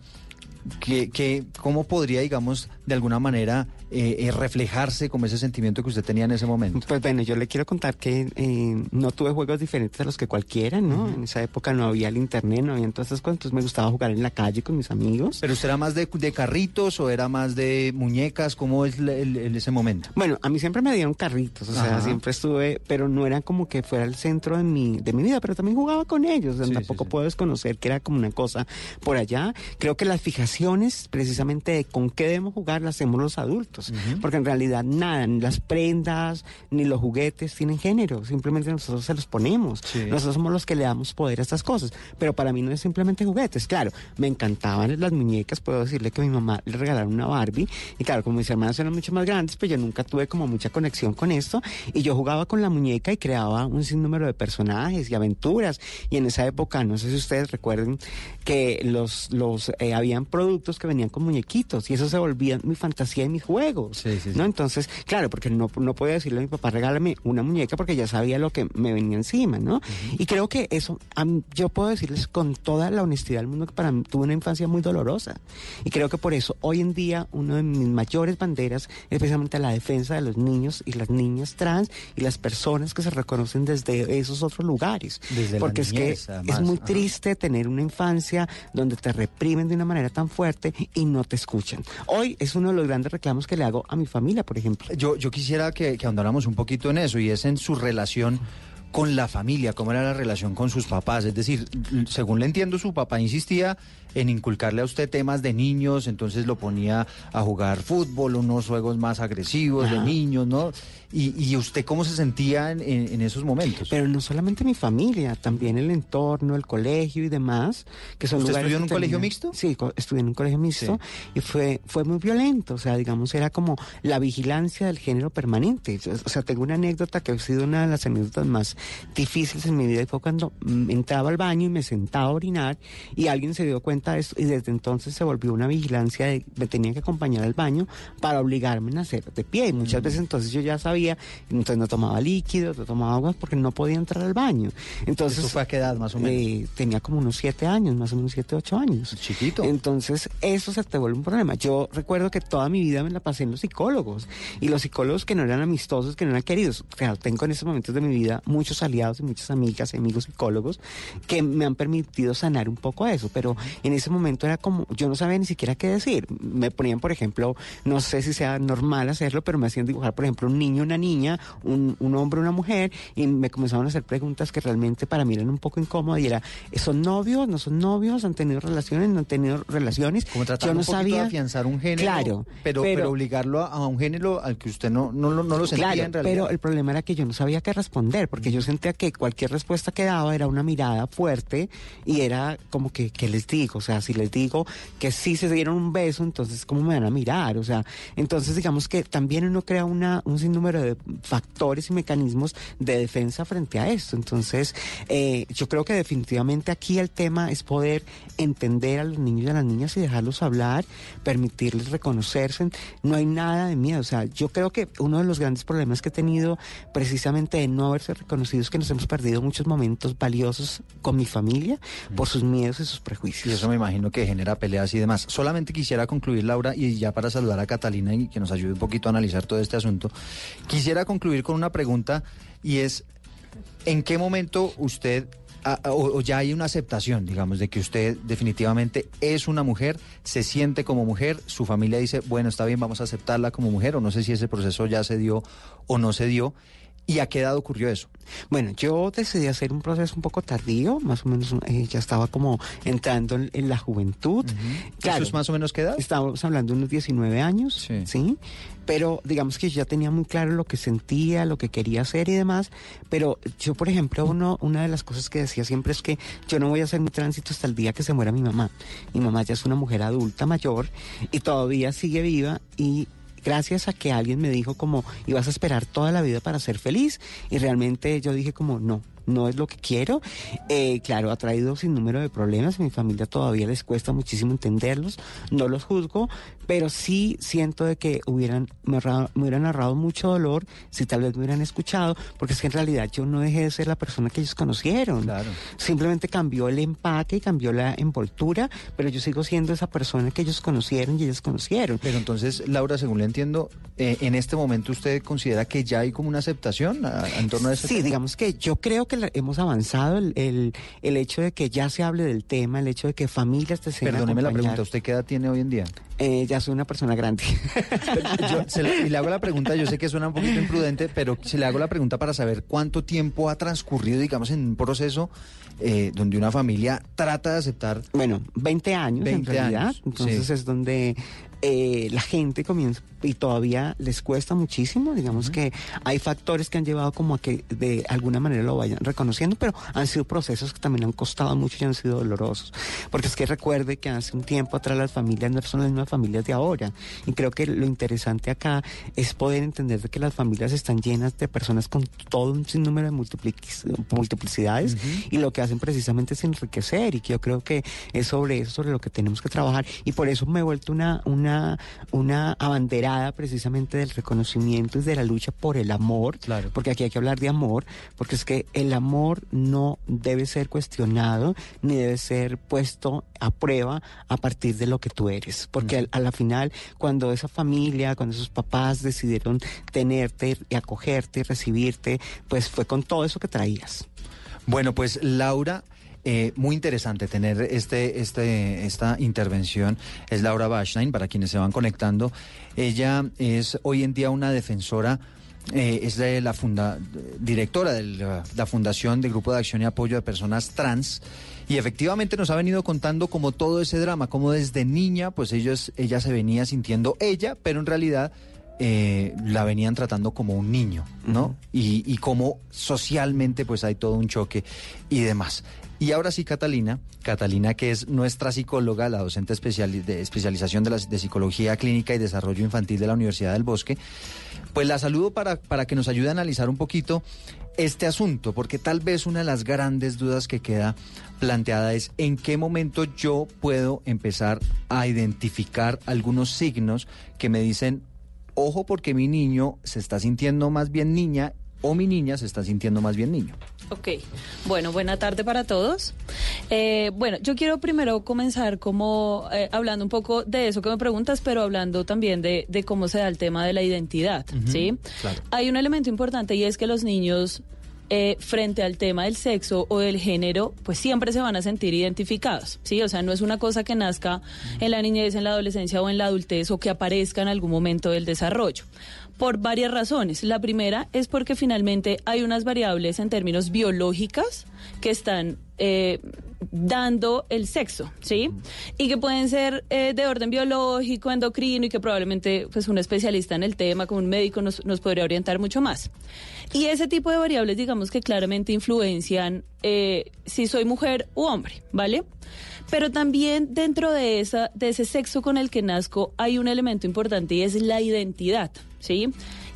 ¿Qué, qué- cómo podría, digamos, de alguna manera eh, eh, reflejarse como ese sentimiento que usted tenía en ese momento? Pues bueno, yo le quiero contar que eh, no tuve juegos diferentes a los que cualquiera, ¿no? En esa época no había el internet, no había todas esas cosas, entonces me gustaba jugar en la calle con mis amigos. ¿Pero usted era más de, de carritos o era más de muñecas? ¿Cómo es el- el- el- ese momento? Bueno, a mí siempre me dieron carritos, o sea, Ajá. siempre estuve, pero no era como que fuera el centro de mi, de mi vida, pero también jugaba con ellos, o sea, Sí, tampoco puedo desconocer que era como una cosa por allá. Creo que las fijaciones, precisamente de con qué debemos jugar, las hacemos los adultos, porque en realidad nada, ni las prendas, ni los juguetes tienen género, simplemente nosotros se los ponemos, Sí. nosotros somos los que le damos poder a estas cosas, pero para mí no es simplemente juguetes, claro, me encantaban las muñecas, puedo decirle que a mi mamá le regalaron una Barbie, y claro, como mis hermanas eran mucho más grandes, pues yo nunca tuve como mucha conexión con esto, y yo jugaba con la muñeca y creaba un sinnúmero de personajes y aventuras, y en esa época, no sé si ustedes recuerden, que los, los eh, habían productos que venían con muñequitos, y eso se volvía mi fantasía y mis juegos, ¿no? Entonces, claro, porque no, no podía decirle a mi papá, regálame una muñeca, porque ya sabía lo que me venía encima, ¿no? Y creo que eso, mí- yo puedo decirles con toda la honestidad del mundo que para mí tuve una infancia muy dolorosa. Y creo que por eso hoy en día uno de mis mayores banderas es precisamente la defensa de los niños y las niñas trans y las personas que se reconocen desde esos otros lugares. Desde Porque niñez, es que además, es muy triste tener una infancia donde te reprimen de una manera tan fuerte y no te escuchan. Hoy es uno de los grandes reclamos que le hago a mi familia, por ejemplo. Yo, yo quisiera que, que ahondáramos un poquito en eso y es en su relación con la familia, cómo era la relación con sus papás. Es decir, según le entiendo, su papá insistía en inculcarle a usted temas de niños, entonces lo ponía a jugar fútbol, unos juegos más agresivos de niños, ¿no? Y, y usted cómo se sentía en, esos momentos. Pero no solamente mi familia, también el entorno, el colegio y demás, que son ¿Usted estudió en un colegio mixto? Sí, estudié en un colegio mixto y fue fue muy violento, o sea, digamos era como la vigilancia del género permanente. O sea, tengo una anécdota que ha sido una de las anécdotas más difíciles en mi vida y fue cuando mm, entraba al baño y me sentaba a orinar y alguien se dio cuenta de eso y desde entonces se volvió una vigilancia de me tenía que acompañar al baño para obligarme a hacer de pie y Mm. muchas veces entonces yo ya sabía, entonces no tomaba líquidos, no tomaba agua porque no podía entrar al baño. Entonces, ¿Eso fue a qué edad más o menos? eh, tenía como unos siete años, más o menos siete, ocho años. Chiquito. Entonces, eso se te vuelve un problema. Yo recuerdo que toda mi vida me la pasé en los psicólogos. Y los psicólogos que no eran amistosos, que no eran queridos. Claro, tengo en estos momentos de mi vida muchos aliados y muchas amigas y amigos psicólogos que me han permitido sanar un poco eso. Pero en ese momento era como, yo no sabía ni siquiera qué decir. Me ponían, por ejemplo, no sé si sea normal hacerlo, pero me hacían dibujar, por ejemplo, un niño, una niña, un, un hombre, una mujer, y me comenzaban a hacer preguntas que realmente para mí eran un poco incómodas y era, ¿son novios? ¿No son novios? ¿Han tenido relaciones? ¿No han tenido relaciones? Como yo no un sabía de afianzar un género, Claro, pero, pero, obligarlo a, a un género al que usted no, no, lo- no lo sentía Claro, en realidad. pero el problema era que yo no sabía qué responder, porque yo sentía que cualquier respuesta que daba era una mirada fuerte y era como que, ¿qué les digo? O sea, si les digo que sí se dieron un beso, entonces ¿cómo me van a mirar? O sea, entonces digamos que también uno crea una, un sinnúmero de factores y mecanismos de defensa frente a esto. Entonces, eh, yo creo que definitivamente aquí el tema es poder entender a los niños y a las niñas y dejarlos hablar, permitirles reconocerse. No hay nada de miedo. O sea, yo creo que uno de los grandes problemas que he tenido precisamente de no haberse reconocido que nos hemos perdido muchos momentos valiosos con mi familia por sus miedos y sus prejuicios. Y eso me imagino que genera peleas y demás. Solamente quisiera concluir, Laura, y ya para saludar a Catalina y que nos ayude un poquito a analizar todo este asunto, quisiera concluir con una pregunta y es, ¿en qué momento usted, a- a- o, o ya hay una aceptación, digamos, de que usted definitivamente es una mujer, se siente como mujer, su familia dice, bueno, está bien, vamos a aceptarla como mujer, o no sé si ese proceso ya se dio o no se dio, ¿Y a qué edad ocurrió eso? Bueno, yo decidí hacer un proceso un poco tardío, más o menos eh, ya estaba como entrando en, en la juventud. ¿Eso es más o menos qué edad? Estábamos hablando de unos 19 años, sí. Pero digamos que yo ya tenía muy claro lo que sentía, lo que quería hacer y demás. Pero yo, por ejemplo, uno, una de las cosas que decía siempre es que yo no voy a hacer mi tránsito hasta el día que se muera mi mamá. Mi mamá ya es una mujer adulta, mayor, y todavía sigue viva y gracias a que alguien me dijo como ibas a esperar toda la vida para ser feliz y realmente yo dije como no no es lo que quiero. Eh, claro, ha traído sin número de problemas. A mi familia todavía les cuesta muchísimo entenderlos. No los juzgo, pero sí siento de que hubieran, me, ahorrado- me hubieran ahorrado mucho dolor si tal vez me hubieran escuchado, porque es que en realidad yo no dejé de ser la persona que ellos conocieron. Simplemente cambió el empaque y cambió la envoltura, pero yo sigo siendo esa persona que ellos conocieron y ellos conocieron. Pero entonces, Laura, según le entiendo, eh, en este momento usted considera que ya hay como una aceptación a- en torno a ese Sí, tema? digamos que yo creo que hemos avanzado el, el, el hecho de que ya se hable del tema, el hecho de que familias te sean Perdóneme la pregunta, ¿usted qué edad tiene hoy en día? Eh, ya soy una persona grande. Yo se le- y le hago la pregunta, yo sé que suena un poquito imprudente, pero se le hago la pregunta para saber cuánto tiempo ha transcurrido, digamos, en un proceso eh, donde una familia trata de aceptar. Bueno, 20 años 20 en realidad. años, Entonces sí. es donde eh, la gente comienza y todavía les cuesta muchísimo. Digamos que hay factores que han llevado como a que de alguna manera lo vayan reconociendo, pero han sido procesos que también han costado mucho y han sido dolorosos. Porque es que recuerde que hace un tiempo atrás las familias no son las mismas familias de ahora. Y creo que lo interesante acá es poder entender de que las familias están llenas de personas con todo un sinnúmero de multiplic- multiplicidades y lo que hacen precisamente es enriquecer y que yo creo que es sobre eso sobre lo que tenemos que trabajar y por eso me he vuelto una una una abanderada precisamente del reconocimiento y de la lucha por el amor porque aquí hay que hablar de amor porque es que el amor no debe ser cuestionado ni debe ser puesto a prueba a partir de lo que tú eres porque al- a la final cuando esa familia cuando esos papás decidieron tenerte y acogerte y recibirte pues fue con todo eso que traías. Bueno, pues Laura, eh, muy interesante tener este, este, esta intervención. Es Laura Bachstein, para quienes se van conectando. Ella es hoy en día una defensora. eh, es de la funda, directora de la, la Fundación de Grupo de Acción y Apoyo de Personas Trans y efectivamente nos ha venido contando como todo ese drama, como desde niña pues ellos, ella se venía sintiendo ella, pero en realidad eh, la venían tratando como un niño, ¿no? y, y cómo socialmente pues hay todo un choque y demás. Y ahora sí, Catalina, Catalina que es nuestra psicóloga, la docente de especialización de, de Psicología Clínica y Desarrollo Infantil de la Universidad del Bosque, pues la saludo para, para que nos ayude a analizar un poquito este asunto, porque tal vez una de las grandes dudas que queda planteada es en qué momento yo puedo empezar a identificar algunos signos que me dicen, ojo porque mi niño se está sintiendo más bien niña o mi niña se está sintiendo más bien niño. Ok, bueno, buena tarde para todos. Eh, bueno, yo quiero primero comenzar como eh, hablando un poco de eso que me preguntas, pero hablando también de, de cómo se da el tema de la identidad, ¿sí? Claro. Hay un elemento importante y es que los niños eh, frente al tema del sexo o del género, pues siempre se van a sentir identificados, ¿sí? O sea, no es una cosa que nazca en la niñez, en la adolescencia o en la adultez o que aparezca en algún momento del desarrollo. Por varias razones. La primera es porque finalmente hay unas variables en términos biológicas que están eh, dando el sexo, ¿sí? Y que pueden ser eh, de orden biológico, endocrino y que probablemente pues un especialista en el tema, como un médico, nos, nos podría orientar mucho más. Y ese tipo de variables, digamos que claramente influencian eh, si soy mujer u hombre, ¿vale? Pero también dentro de, esa, de ese sexo con el que nazco hay un elemento importante y es la identidad, ¿sí?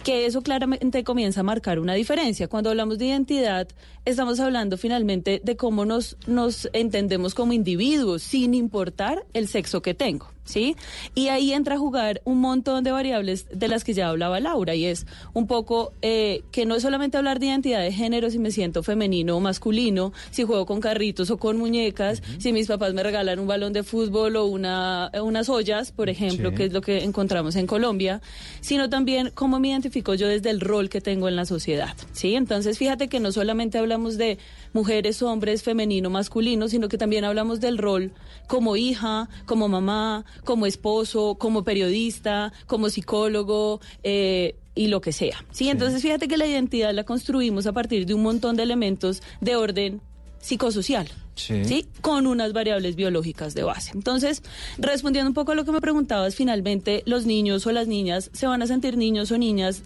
Que eso claramente comienza a marcar una diferencia. Cuando hablamos de identidad, estamos hablando finalmente de cómo nos, nos entendemos como individuos, sin importar el sexo que tengo, ¿sí? Y ahí entra a jugar un montón de variables de las que ya hablaba Laura, y es un poco eh, que no es solamente hablar de identidad de género, si me siento femenino o masculino, si juego con carritos o con muñecas, si mis papás me regalan un balón de fútbol o una, unas ollas, por ejemplo, Sí. que es lo que encontramos en Colombia, sino también cómo me identifico yo desde el rol que tengo en la sociedad, ¿sí? Entonces, fíjate que no solamente hablamos de mujeres, hombres, femenino, masculino, sino que también hablamos del rol como hija, como mamá, como esposo, como periodista, como psicólogo, eh, y lo que sea. ¿sí? Entonces fíjate que la identidad la construimos a partir de un montón de elementos de orden psicosocial. Sí. Con unas variables biológicas de base. Entonces, respondiendo un poco a lo que me preguntabas, finalmente los niños o las niñas se van a sentir niños o niñas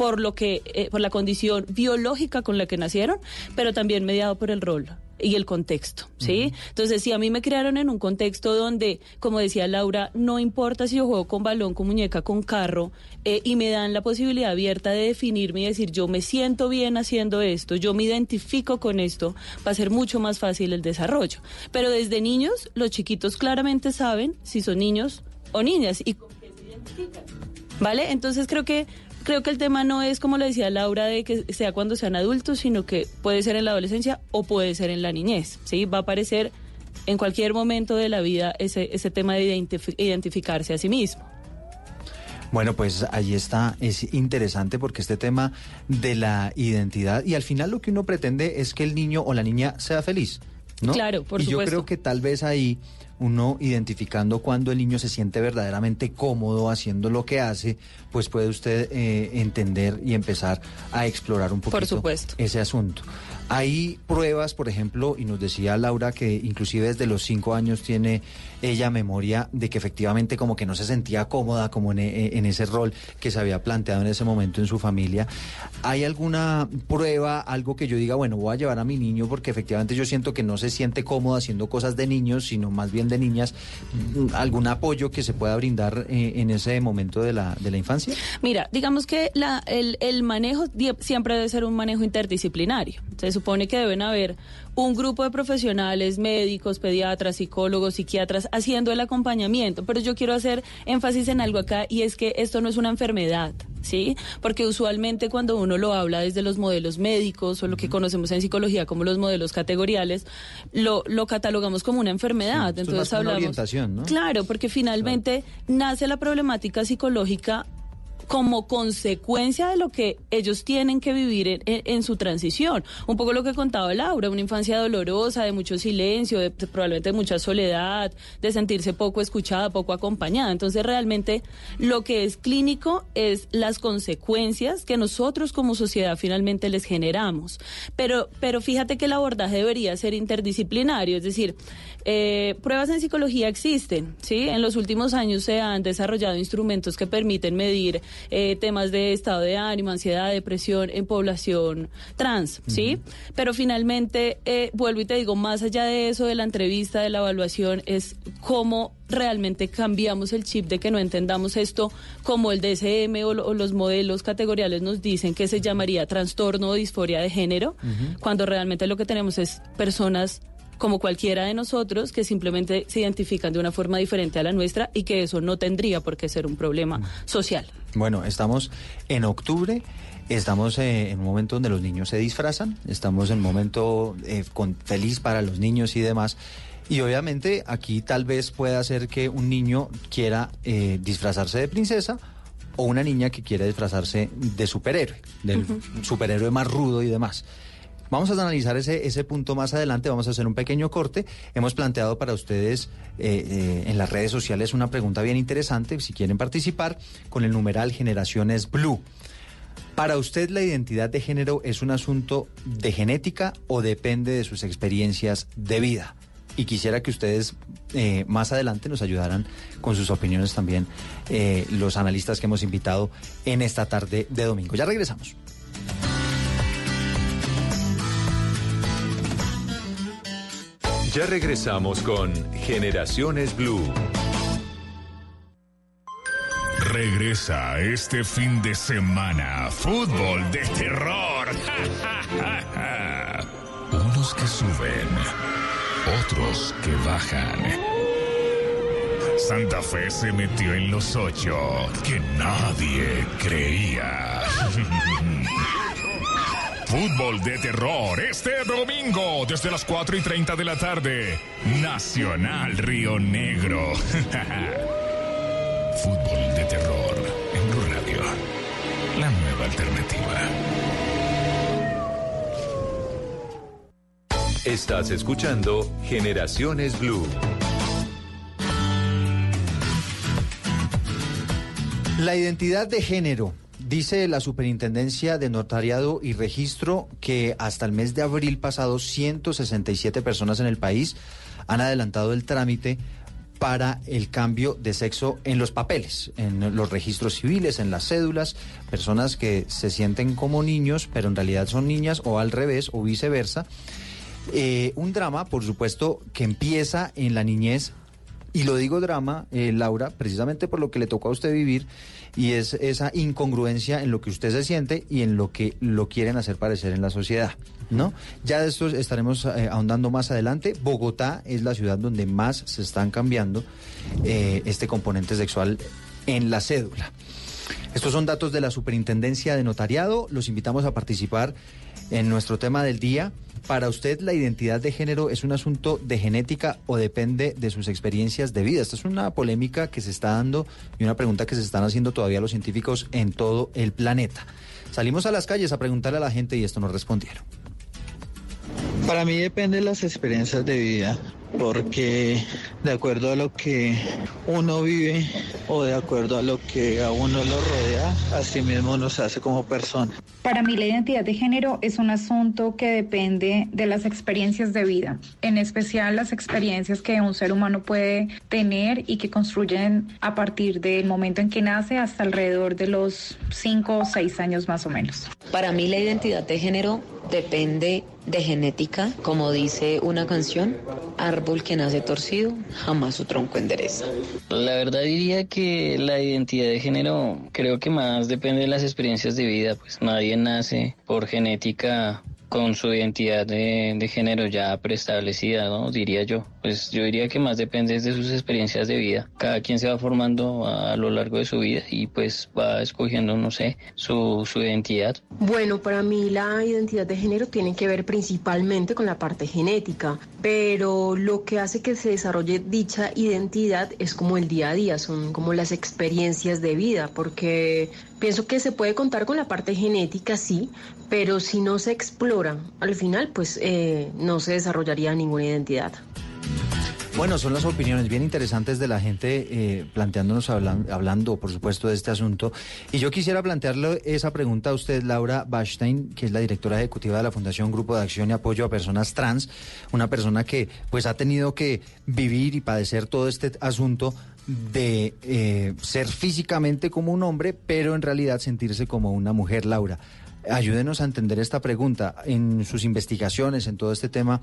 por lo que, eh, por la condición biológica con la que nacieron, pero también mediado por el rol y el contexto, ¿sí? Entonces, si a mí me crearon en un contexto donde, como decía Laura, no importa si yo juego con balón, con muñeca, con carro, eh, y me dan la posibilidad abierta de definirme y decir, yo me siento bien haciendo esto, yo me identifico con esto, va a ser mucho más fácil el desarrollo. Pero desde niños, los chiquitos claramente saben si son niños o niñas y con qué se identifican. ¿Vale? Entonces creo que creo que el tema no es como lo decía Laura de que sea cuando sean adultos, sino que puede ser en la adolescencia o puede ser en la niñez, ¿sí? Va a aparecer en cualquier momento de la vida ese, ese tema de identif- identificarse a sí mismo. Bueno, pues ahí está, es interesante porque este tema de la identidad y al final lo que uno pretende es que el niño o la niña sea feliz, ¿no? Claro, por y yo supuesto. creo que tal vez ahí uno identificando cuando el niño se siente verdaderamente cómodo haciendo lo que hace, pues puede usted eh, entender y empezar a explorar un poquito supuesto. ese asunto. Hay pruebas, por ejemplo, y nos decía Laura que inclusive desde los cinco años tiene ella memoria de que efectivamente como que no se sentía cómoda como en, e- en ese rol que se había planteado en ese momento en su familia. ¿Hay alguna prueba, algo que yo diga, bueno, voy a llevar a mi niño porque efectivamente yo siento que no se siente cómodo haciendo cosas de niños, sino más bien de niñas? ¿Algún apoyo que se pueda brindar eh, en ese momento de la, de la infancia? Mira, digamos que la, el, el manejo siempre debe ser un manejo interdisciplinario. Supone que deben haber un grupo de profesionales, médicos, pediatras, psicólogos, psiquiatras, haciendo el acompañamiento. Pero yo quiero hacer énfasis en algo acá y es que esto no es una enfermedad. ¿Sí? Porque usualmente cuando uno lo habla desde los modelos médicos o lo que conocemos en psicología como los modelos categoriales, lo, lo catalogamos como una enfermedad. Entonces como una hablamos. orientación, ¿no? Claro, porque finalmente nace la problemática psicológica como consecuencia de lo que ellos tienen que vivir en, su transición. Un poco lo que contaba Laura, una infancia dolorosa, de mucho silencio, de, de probablemente mucha soledad, de sentirse poco escuchada, poco acompañada. Entonces realmente lo que es clínico es las consecuencias que nosotros como sociedad finalmente les generamos. Pero, pero fíjate que el abordaje debería ser interdisciplinario, es decir, eh, pruebas en psicología existen, ¿sí? En los últimos años se han desarrollado instrumentos que permiten medir eh, temas de estado de ánimo, ansiedad, depresión en población trans, ¿sí? Pero finalmente, eh, vuelvo y te digo, más allá de eso, de la entrevista, de la evaluación, es cómo realmente cambiamos el chip de que no entendamos esto como el DSM o, lo- o los modelos categoriales nos dicen que se llamaría trastorno o disforia de género, cuando realmente lo que tenemos es personas como cualquiera de nosotros que simplemente se identifican de una forma diferente a la nuestra y que eso no tendría por qué ser un problema social. Bueno, estamos en octubre. Estamos eh, en un momento donde los niños se disfrazan, estamos en un momento eh, con, feliz para los niños y demás. Y obviamente aquí tal vez pueda ser que un niño quiera eh, disfrazarse de princesa o una niña que quiera disfrazarse de superhéroe, del superhéroe más rudo y demás. Vamos a analizar ese, ese punto más adelante, vamos a hacer un pequeño corte. Hemos planteado para ustedes eh, eh, en las redes sociales una pregunta bien interesante, si quieren participar, con el numeral Generaciones Blue. ¿Para usted la identidad de género es un asunto de genética o depende de sus experiencias de vida? Y quisiera que ustedes eh, más adelante nos ayudaran con sus opiniones también, los analistas que hemos invitado en esta tarde de domingo. Ya regresamos. Ya regresamos con Generaciones Blue. Regresa este fin de semana fútbol de terror. Unos que suben, otros que bajan. Santa Fe se metió en los ocho que nadie creía. Fútbol de terror este domingo desde las 4 y 30 de la tarde. Nacional Río Negro. Fútbol de terror en Blue Radio. La nueva alternativa. Estás escuchando Generaciones Blue. La identidad de género dice la Superintendencia de Notariado y Registro que hasta el mes de abril pasado 167 personas en el país han adelantado el trámite para el cambio de sexo en los papeles, en los registros civiles, en las cédulas, personas que se sienten como niños, pero en realidad son niñas, o al revés, o viceversa. Eh, un drama, por supuesto, que empieza en la niñez, y lo digo drama, eh, Laura, precisamente por lo que le tocó a usted vivir, y es esa incongruencia en lo que usted se siente y en lo que lo quieren hacer parecer en la sociedad, ¿no? Ya de esto estaremos eh, ahondando más adelante. Bogotá es la ciudad donde más se están cambiando eh, este componente sexual en la cédula. Estos son datos de la Superintendencia de Notariado. Los invitamos a participar en nuestro tema del día. Para usted, la identidad de género es un asunto de genética o depende de sus experiencias de vida. Esta es una polémica que se está dando y una pregunta que se están haciendo todavía los científicos en todo el planeta. Salimos a las calles a preguntarle a la gente y esto nos respondieron. Para mí depende de las experiencias de vida, porque de acuerdo a lo que uno vive o de acuerdo a lo que a uno lo rodea, así mismo nos hace como persona. Para mí la identidad de género es un asunto que depende de las experiencias de vida, en especial las experiencias que un ser humano puede tener y que construyen a partir del momento en que nace hasta alrededor de los 5 o 6 años más o menos. Para mí la identidad de género depende de genética, como dice una canción, árbol que nace torcido, jamás su tronco endereza. La verdad diría que la identidad de género creo que más depende de las experiencias de vida, pues nadie nace por genética con su identidad de, de, género ya preestablecida, ¿no? Diría yo. Pues yo diría que más depende de sus experiencias de vida. Cada quien se va formando a, lo largo de su vida y pues va escogiendo, no sé, su, identidad. Bueno, para mí la identidad de género tiene que ver principalmente con la parte genética, pero lo que hace que se desarrolle dicha identidad es como el día a día, son como las experiencias de vida, porque pienso que se puede contar con la parte genética, sí, pero si no se explora, al final pues eh, no se desarrollaría ninguna identidad. Bueno, son las opiniones bien interesantes de la gente eh, planteándonos, hablan, hablando, por supuesto, de este asunto. Y yo quisiera plantearle esa pregunta a usted, Laura Bachstein, que es la directora ejecutiva de la Fundación Grupo de Acción y Apoyo a Personas Trans, una persona que pues ha tenido que vivir y padecer todo este asunto de eh, ser físicamente como un hombre, pero en realidad sentirse como una mujer, Laura. Ayúdenos a entender esta pregunta. En sus investigaciones, en todo este tema,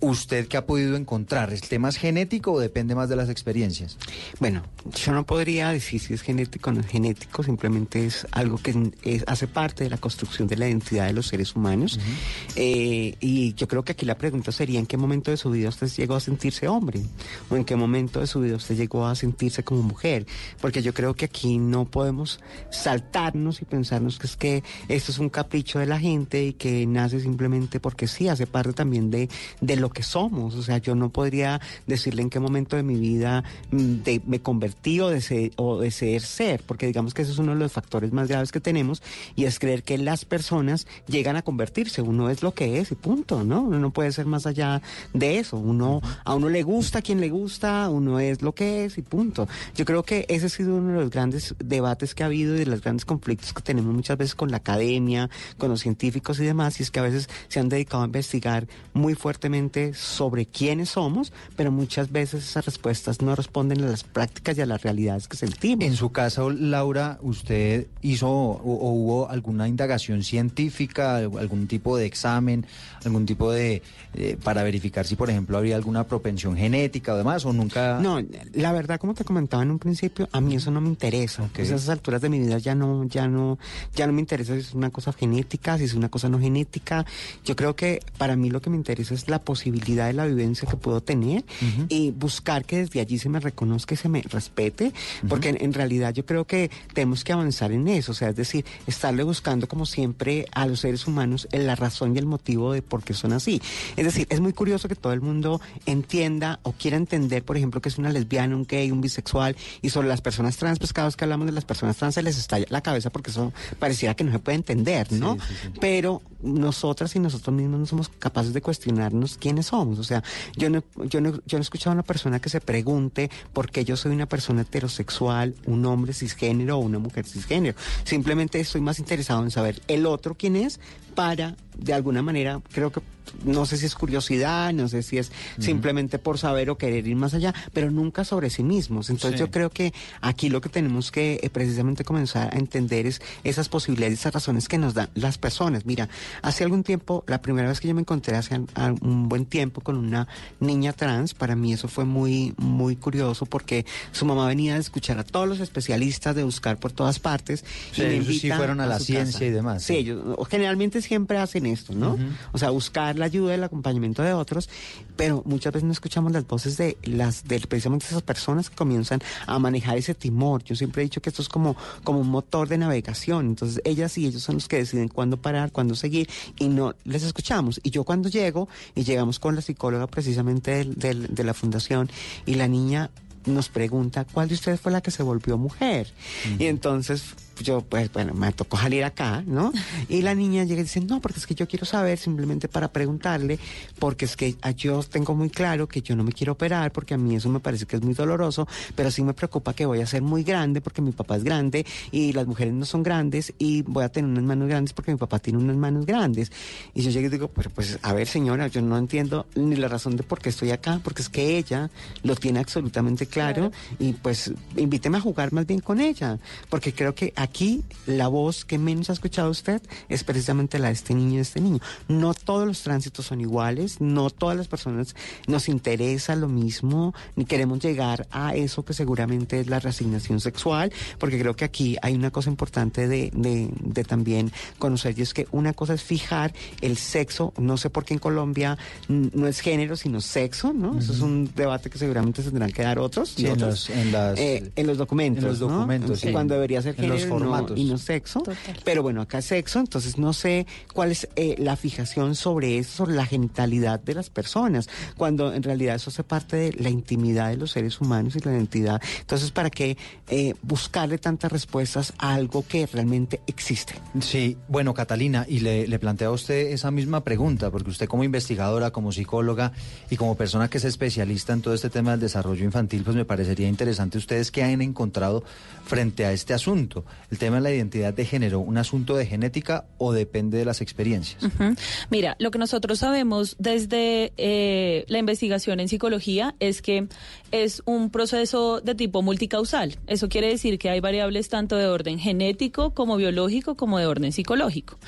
¿usted qué ha podido encontrar? ¿El tema es genético o depende más de las experiencias? Bueno, yo no podría decir si es genético o no es genético, simplemente es algo que es, hace parte de la construcción de la identidad de los seres humanos. eh, y yo creo que aquí la pregunta sería, ¿en qué momento de su vida usted llegó a sentirse hombre? ¿O en qué momento de su vida usted llegó a sentirse como mujer? Porque yo creo que aquí no podemos saltarnos y pensarnos que es que esto es un capricho de la gente y que nace simplemente porque sí, hace parte también de, de lo que somos. O sea, yo no podría decirle en qué momento de mi vida mm, de, me convertí o de, o ser ser, porque digamos que ese es uno de los factores más graves que tenemos y es creer que las personas llegan a convertirse. Uno es lo que es y punto, ¿no? Uno no puede ser más allá de eso. Uno, a uno le gusta a quien le gusta, uno es lo que es y punto. Yo creo que ese ha sido uno de los grandes debates que ha habido y de los grandes conflictos que tenemos muchas veces con la academia, con los científicos y demás, y es que a veces se han dedicado a investigar muy fuertemente sobre quiénes somos, pero muchas veces esas respuestas no responden a las prácticas y a las realidades que sentimos. En su caso, Laura, ¿usted hizo o, o hubo alguna indagación científica, algún tipo de examen, algún tipo de, eh, para verificar si, por ejemplo, habría alguna propensión genética o demás, o nunca... No, la verdad, como te comentaba en un principio, a mí eso no me interesa. Okay. Pues a esas alturas de mi vida ya no, ya no, ya no me interesa si es una cosa genética, si es una cosa no genética. Yo creo que para mí lo que me interesa es la posibilidad de la vivencia que puedo tener Ujú. y buscar que desde allí se me reconozca y se me respete, porque en, en realidad yo creo que tenemos que avanzar en eso, o sea, es decir, estarle buscando como siempre a los seres humanos en la razón y el motivo de por qué son así. Es decir, es muy curioso que todo el mundo entienda o quiera entender, por ejemplo, que es una lesbiana, un gay, un bisexual, y sobre las personas trans, pues cada vez que hablamos de las personas trans se les estalla la cabeza porque eso pareciera que no se puede entender, ¿no? Pero nosotras y nosotros mismos no somos capaces de cuestionarnos quiénes somos. O sea, yo no, yo no, yo no he escuchado a una persona que se pregunte por qué yo soy una persona heterosexual, un hombre cisgénero o una mujer cisgénero. Simplemente estoy más interesado en saber el otro quién es para, de alguna manera, creo que no sé si es curiosidad, no sé si es simplemente por saber o querer ir más allá, pero nunca sobre sí mismos. Entonces Sí. yo creo que aquí lo que tenemos que eh, precisamente comenzar a entender es esas posibilidades, esas razones que nos dan las personas. Mira, hace algún tiempo, la primera vez que yo me encontré hace a- un buen tiempo con una niña trans, para mí eso fue muy, muy curioso porque su mamá venía a escuchar a todos los especialistas, de buscar por todas partes. Sí, y me ellos sí fueron a la su ciencia casa. y demás, Sí, sí. ellos generalmente siempre hacen esto, ¿no? O sea, buscar la ayuda, el acompañamiento de otros, pero muchas veces no escuchamos las voces de las de precisamente esas personas que comienzan a manejar ese timor. Yo siempre he dicho que esto es como como un motor de navegación. Entonces, ellas y ellos son los que deciden cuándo parar, cuándo seguir y no les escuchamos. Y yo cuando llego y llegamos con la psicóloga precisamente del- del- de la fundación y la niña nos pregunta cuál de ustedes fue la que se volvió mujer. Y entonces yo, pues bueno, me tocó salir acá, ¿no? Y la niña llega y dice, no, porque es que yo quiero saber simplemente para preguntarle, porque es que ah, yo tengo muy claro que yo no me quiero operar, porque a mí eso me parece que es muy doloroso, pero sí me preocupa que voy a ser muy grande, porque mi papá es grande y las mujeres no son grandes y voy a tener unas manos grandes porque mi papá tiene unas manos grandes. Y yo llegué y digo, pero pues a ver señora, yo no entiendo ni la razón de por qué estoy acá, porque es que ella lo tiene absolutamente claro, y pues invíteme a jugar más bien con ella, porque creo que aquí la voz que menos ha escuchado usted es precisamente la de este niño y de este niño. No todos los tránsitos son iguales, no todas las personas nos interesa lo mismo, ni queremos llegar a eso que seguramente es la resignación sexual, porque creo que aquí hay una cosa importante de, de- de también conocer, y es que una cosa es fijar el sexo, no sé por qué en Colombia no es género, sino sexo, ¿no? Eso es un debate que seguramente se tendrán que dar otros. y Sí, en otros. los- en las- Eh, en los documentos. en los ¿no? documentos, sí. Cuando debería ser género y no- y no sexo. Pero bueno, acá es sexo, entonces no sé cuál es eh, la fijación sobre eso, sobre la genitalidad de las personas, cuando en realidad eso hace parte de la intimidad de los seres humanos y la identidad. Entonces, ¿para qué eh, buscarle tantas respuestas a algo que realmente existe? Sí, bueno, Catalina, y le, le planteo a usted esa misma pregunta, porque usted como investigadora, como psicóloga y como persona que es especialista en todo este tema del desarrollo infantil, pues me parecería interesante ustedes que han encontrado frente a este asunto. El tema de la identidad de género, ¿un asunto de genética o depende de las experiencias? Mira, lo que nosotros sabemos desde eh, la investigación en psicología es que es un proceso de tipo multicausal. Eso quiere decir que hay variables tanto de orden genético como biológico como de orden psicológico.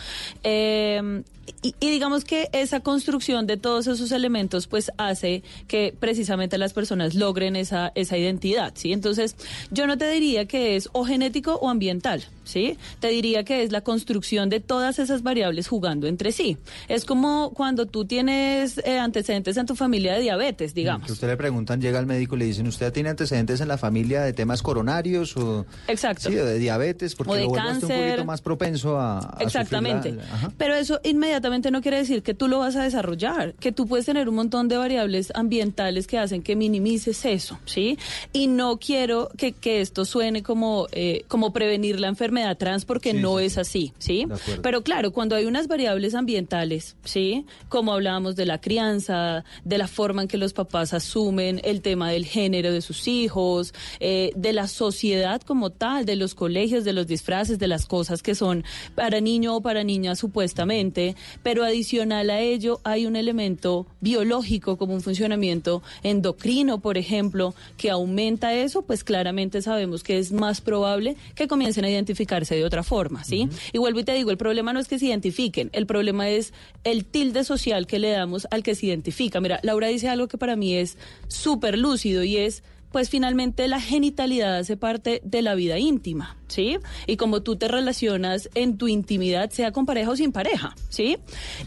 Eh, y, y digamos que esa construcción de todos esos elementos pues hace que precisamente las personas logren esa, esa identidad, ¿sí? Entonces, yo no te diría que es o genético o ambiental, ¿sí? Te diría que es la construcción de todas esas variables jugando entre sí. Es como cuando tú tienes eh, antecedentes en tu familia de diabetes, digamos. Que usted le preguntan, llega al médico y le dicen, ¿usted tiene antecedentes en la familia de temas coronarios o Exacto. sí, o de diabetes? Porque O de lo usted un cáncer. poquito más propenso a, a la- Exactamente. Ajá. Pero eso inmediatamente no quiere decir que tú lo vas a desarrollar, que tú puedes tener un montón de variables ambientales que hacen que minimices eso, ¿sí? Y no quiero que, que esto suene como, eh, como prevenir la enfermedad trans porque no es así, ¿sí? Pero claro, cuando hay unas variables ambientales, ¿sí? Como hablábamos de la crianza, de la forma en que los papás asumen el tema del género de sus hijos, eh, de la sociedad como tal, de los colegios, de los disfraces, de las cosas que son para niño o para niña supuestamente, pero adicional a ello hay un elemento biológico como un funcionamiento endocrino, por ejemplo, que aumenta eso, pues claramente sabemos que es más probable que comiencen a identificarse de otra forma, ¿sí? Y vuelvo y te digo, el problema no es que se identifiquen, el problema es el tilde social que le damos al que se identifica. Mira, Laura dice algo que para mí es súper lúcido y es pues finalmente la genitalidad hace parte de la vida íntima, ¿sí? Y como tú te relacionas en tu intimidad, sea con pareja o sin pareja, ¿sí?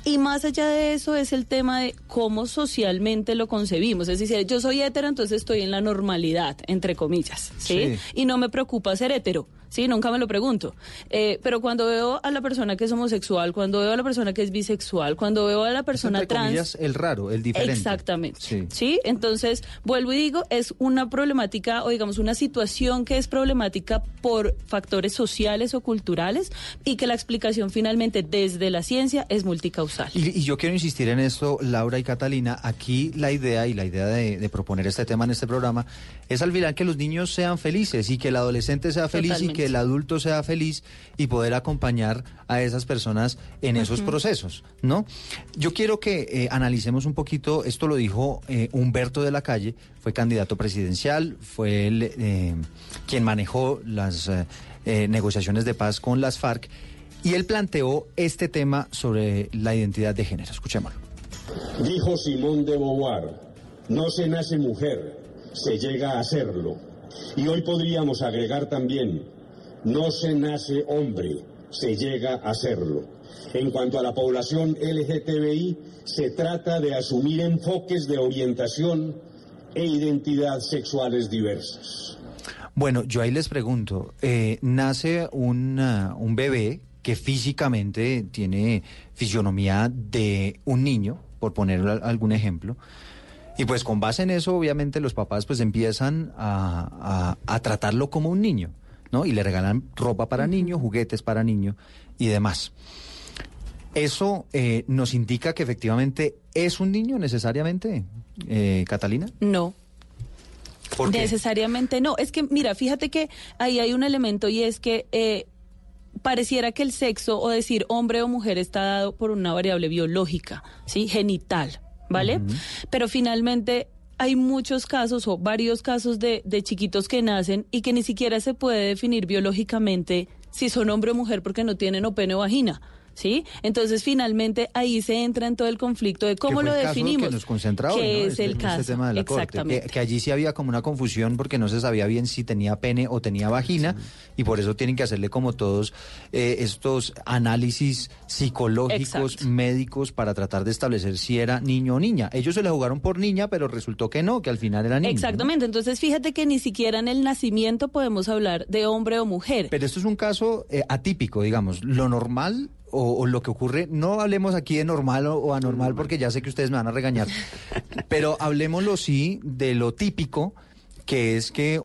Y más allá de eso es el tema de cómo socialmente lo concebimos. Es decir, yo soy hetero, entonces estoy en la normalidad, entre comillas, ¿sí? Sí. Y no me preocupa ser hetero. Sí, nunca me lo pregunto. Eh, pero cuando veo a la persona que es homosexual, cuando veo a la persona que es bisexual, cuando veo a la persona Entre trans... comillas, el raro, el diferente. Exactamente. Sí. Sí. entonces vuelvo y digo, es una problemática o digamos una situación que es problemática por factores sociales o culturales y que la explicación finalmente desde la ciencia es multicausal. Y, y yo quiero insistir en esto, Laura y Catalina. Aquí la idea y la idea de, de proponer este tema en este programa es al final que los niños sean felices y que el adolescente sea feliz Totalmente. y que el adulto sea feliz y poder acompañar a esas personas en esos procesos, ¿no? Yo quiero que eh, analicemos un poquito, esto lo dijo eh, Humberto de la Calle, fue candidato presidencial, fue él eh, quien manejó las eh, negociaciones de paz con las FARC y él planteó este tema sobre la identidad de género. Escuchémoslo. Dijo Simón de Beauvoir, no se nace mujer, se llega a serlo. Y hoy podríamos agregar también, no se nace hombre, se llega a serlo. En cuanto a la población LGTBI, se trata de asumir enfoques de orientación e identidad sexuales diversas. Bueno, yo ahí les pregunto, eh, nace una- un bebé que físicamente tiene fisionomía de un niño, por poner al- algún ejemplo, y pues con base en eso, obviamente los papás pues empiezan a, a- a tratarlo como un niño, ¿no? Y le regalan ropa para niño, juguetes para niño y demás. ¿Eso eh, nos indica que efectivamente es un niño necesariamente, eh, Catalina? No. ¿Por qué? Necesariamente no. Es que, mira, fíjate que ahí hay un elemento y es que eh, pareciera que el sexo o decir hombre o mujer está dado por una variable biológica, ¿sí? Genital, ¿vale? Pero finalmente hay muchos casos o varios casos de, de chiquitos que nacen y que ni siquiera se puede definir biológicamente si son hombre o mujer porque no tienen o pene o vagina. ¿Sí? Entonces, finalmente, ahí se entra en todo el conflicto de cómo lo definimos. que nos concentra hoy, ¿no? es Este- el este caso. tema de la corte, Exactamente. que, que allí sí había como una confusión porque no se sabía bien si tenía pene o tenía vagina y por eso tienen que hacerle como todos eh, estos análisis psicológicos, Exacto. médicos para tratar de establecer si era niño o niña. Ellos se la jugaron por niña, pero resultó que no, que al final era niño. ¿no? Exactamente, entonces fíjate que ni siquiera en el nacimiento podemos hablar de hombre o mujer. Pero esto es un caso eh, atípico, digamos. Lo normal o, o lo que ocurre, no hablemos aquí de normal o, o anormal porque ya sé que ustedes me van a regañar, pero hablemoslo sí de lo típico, que es que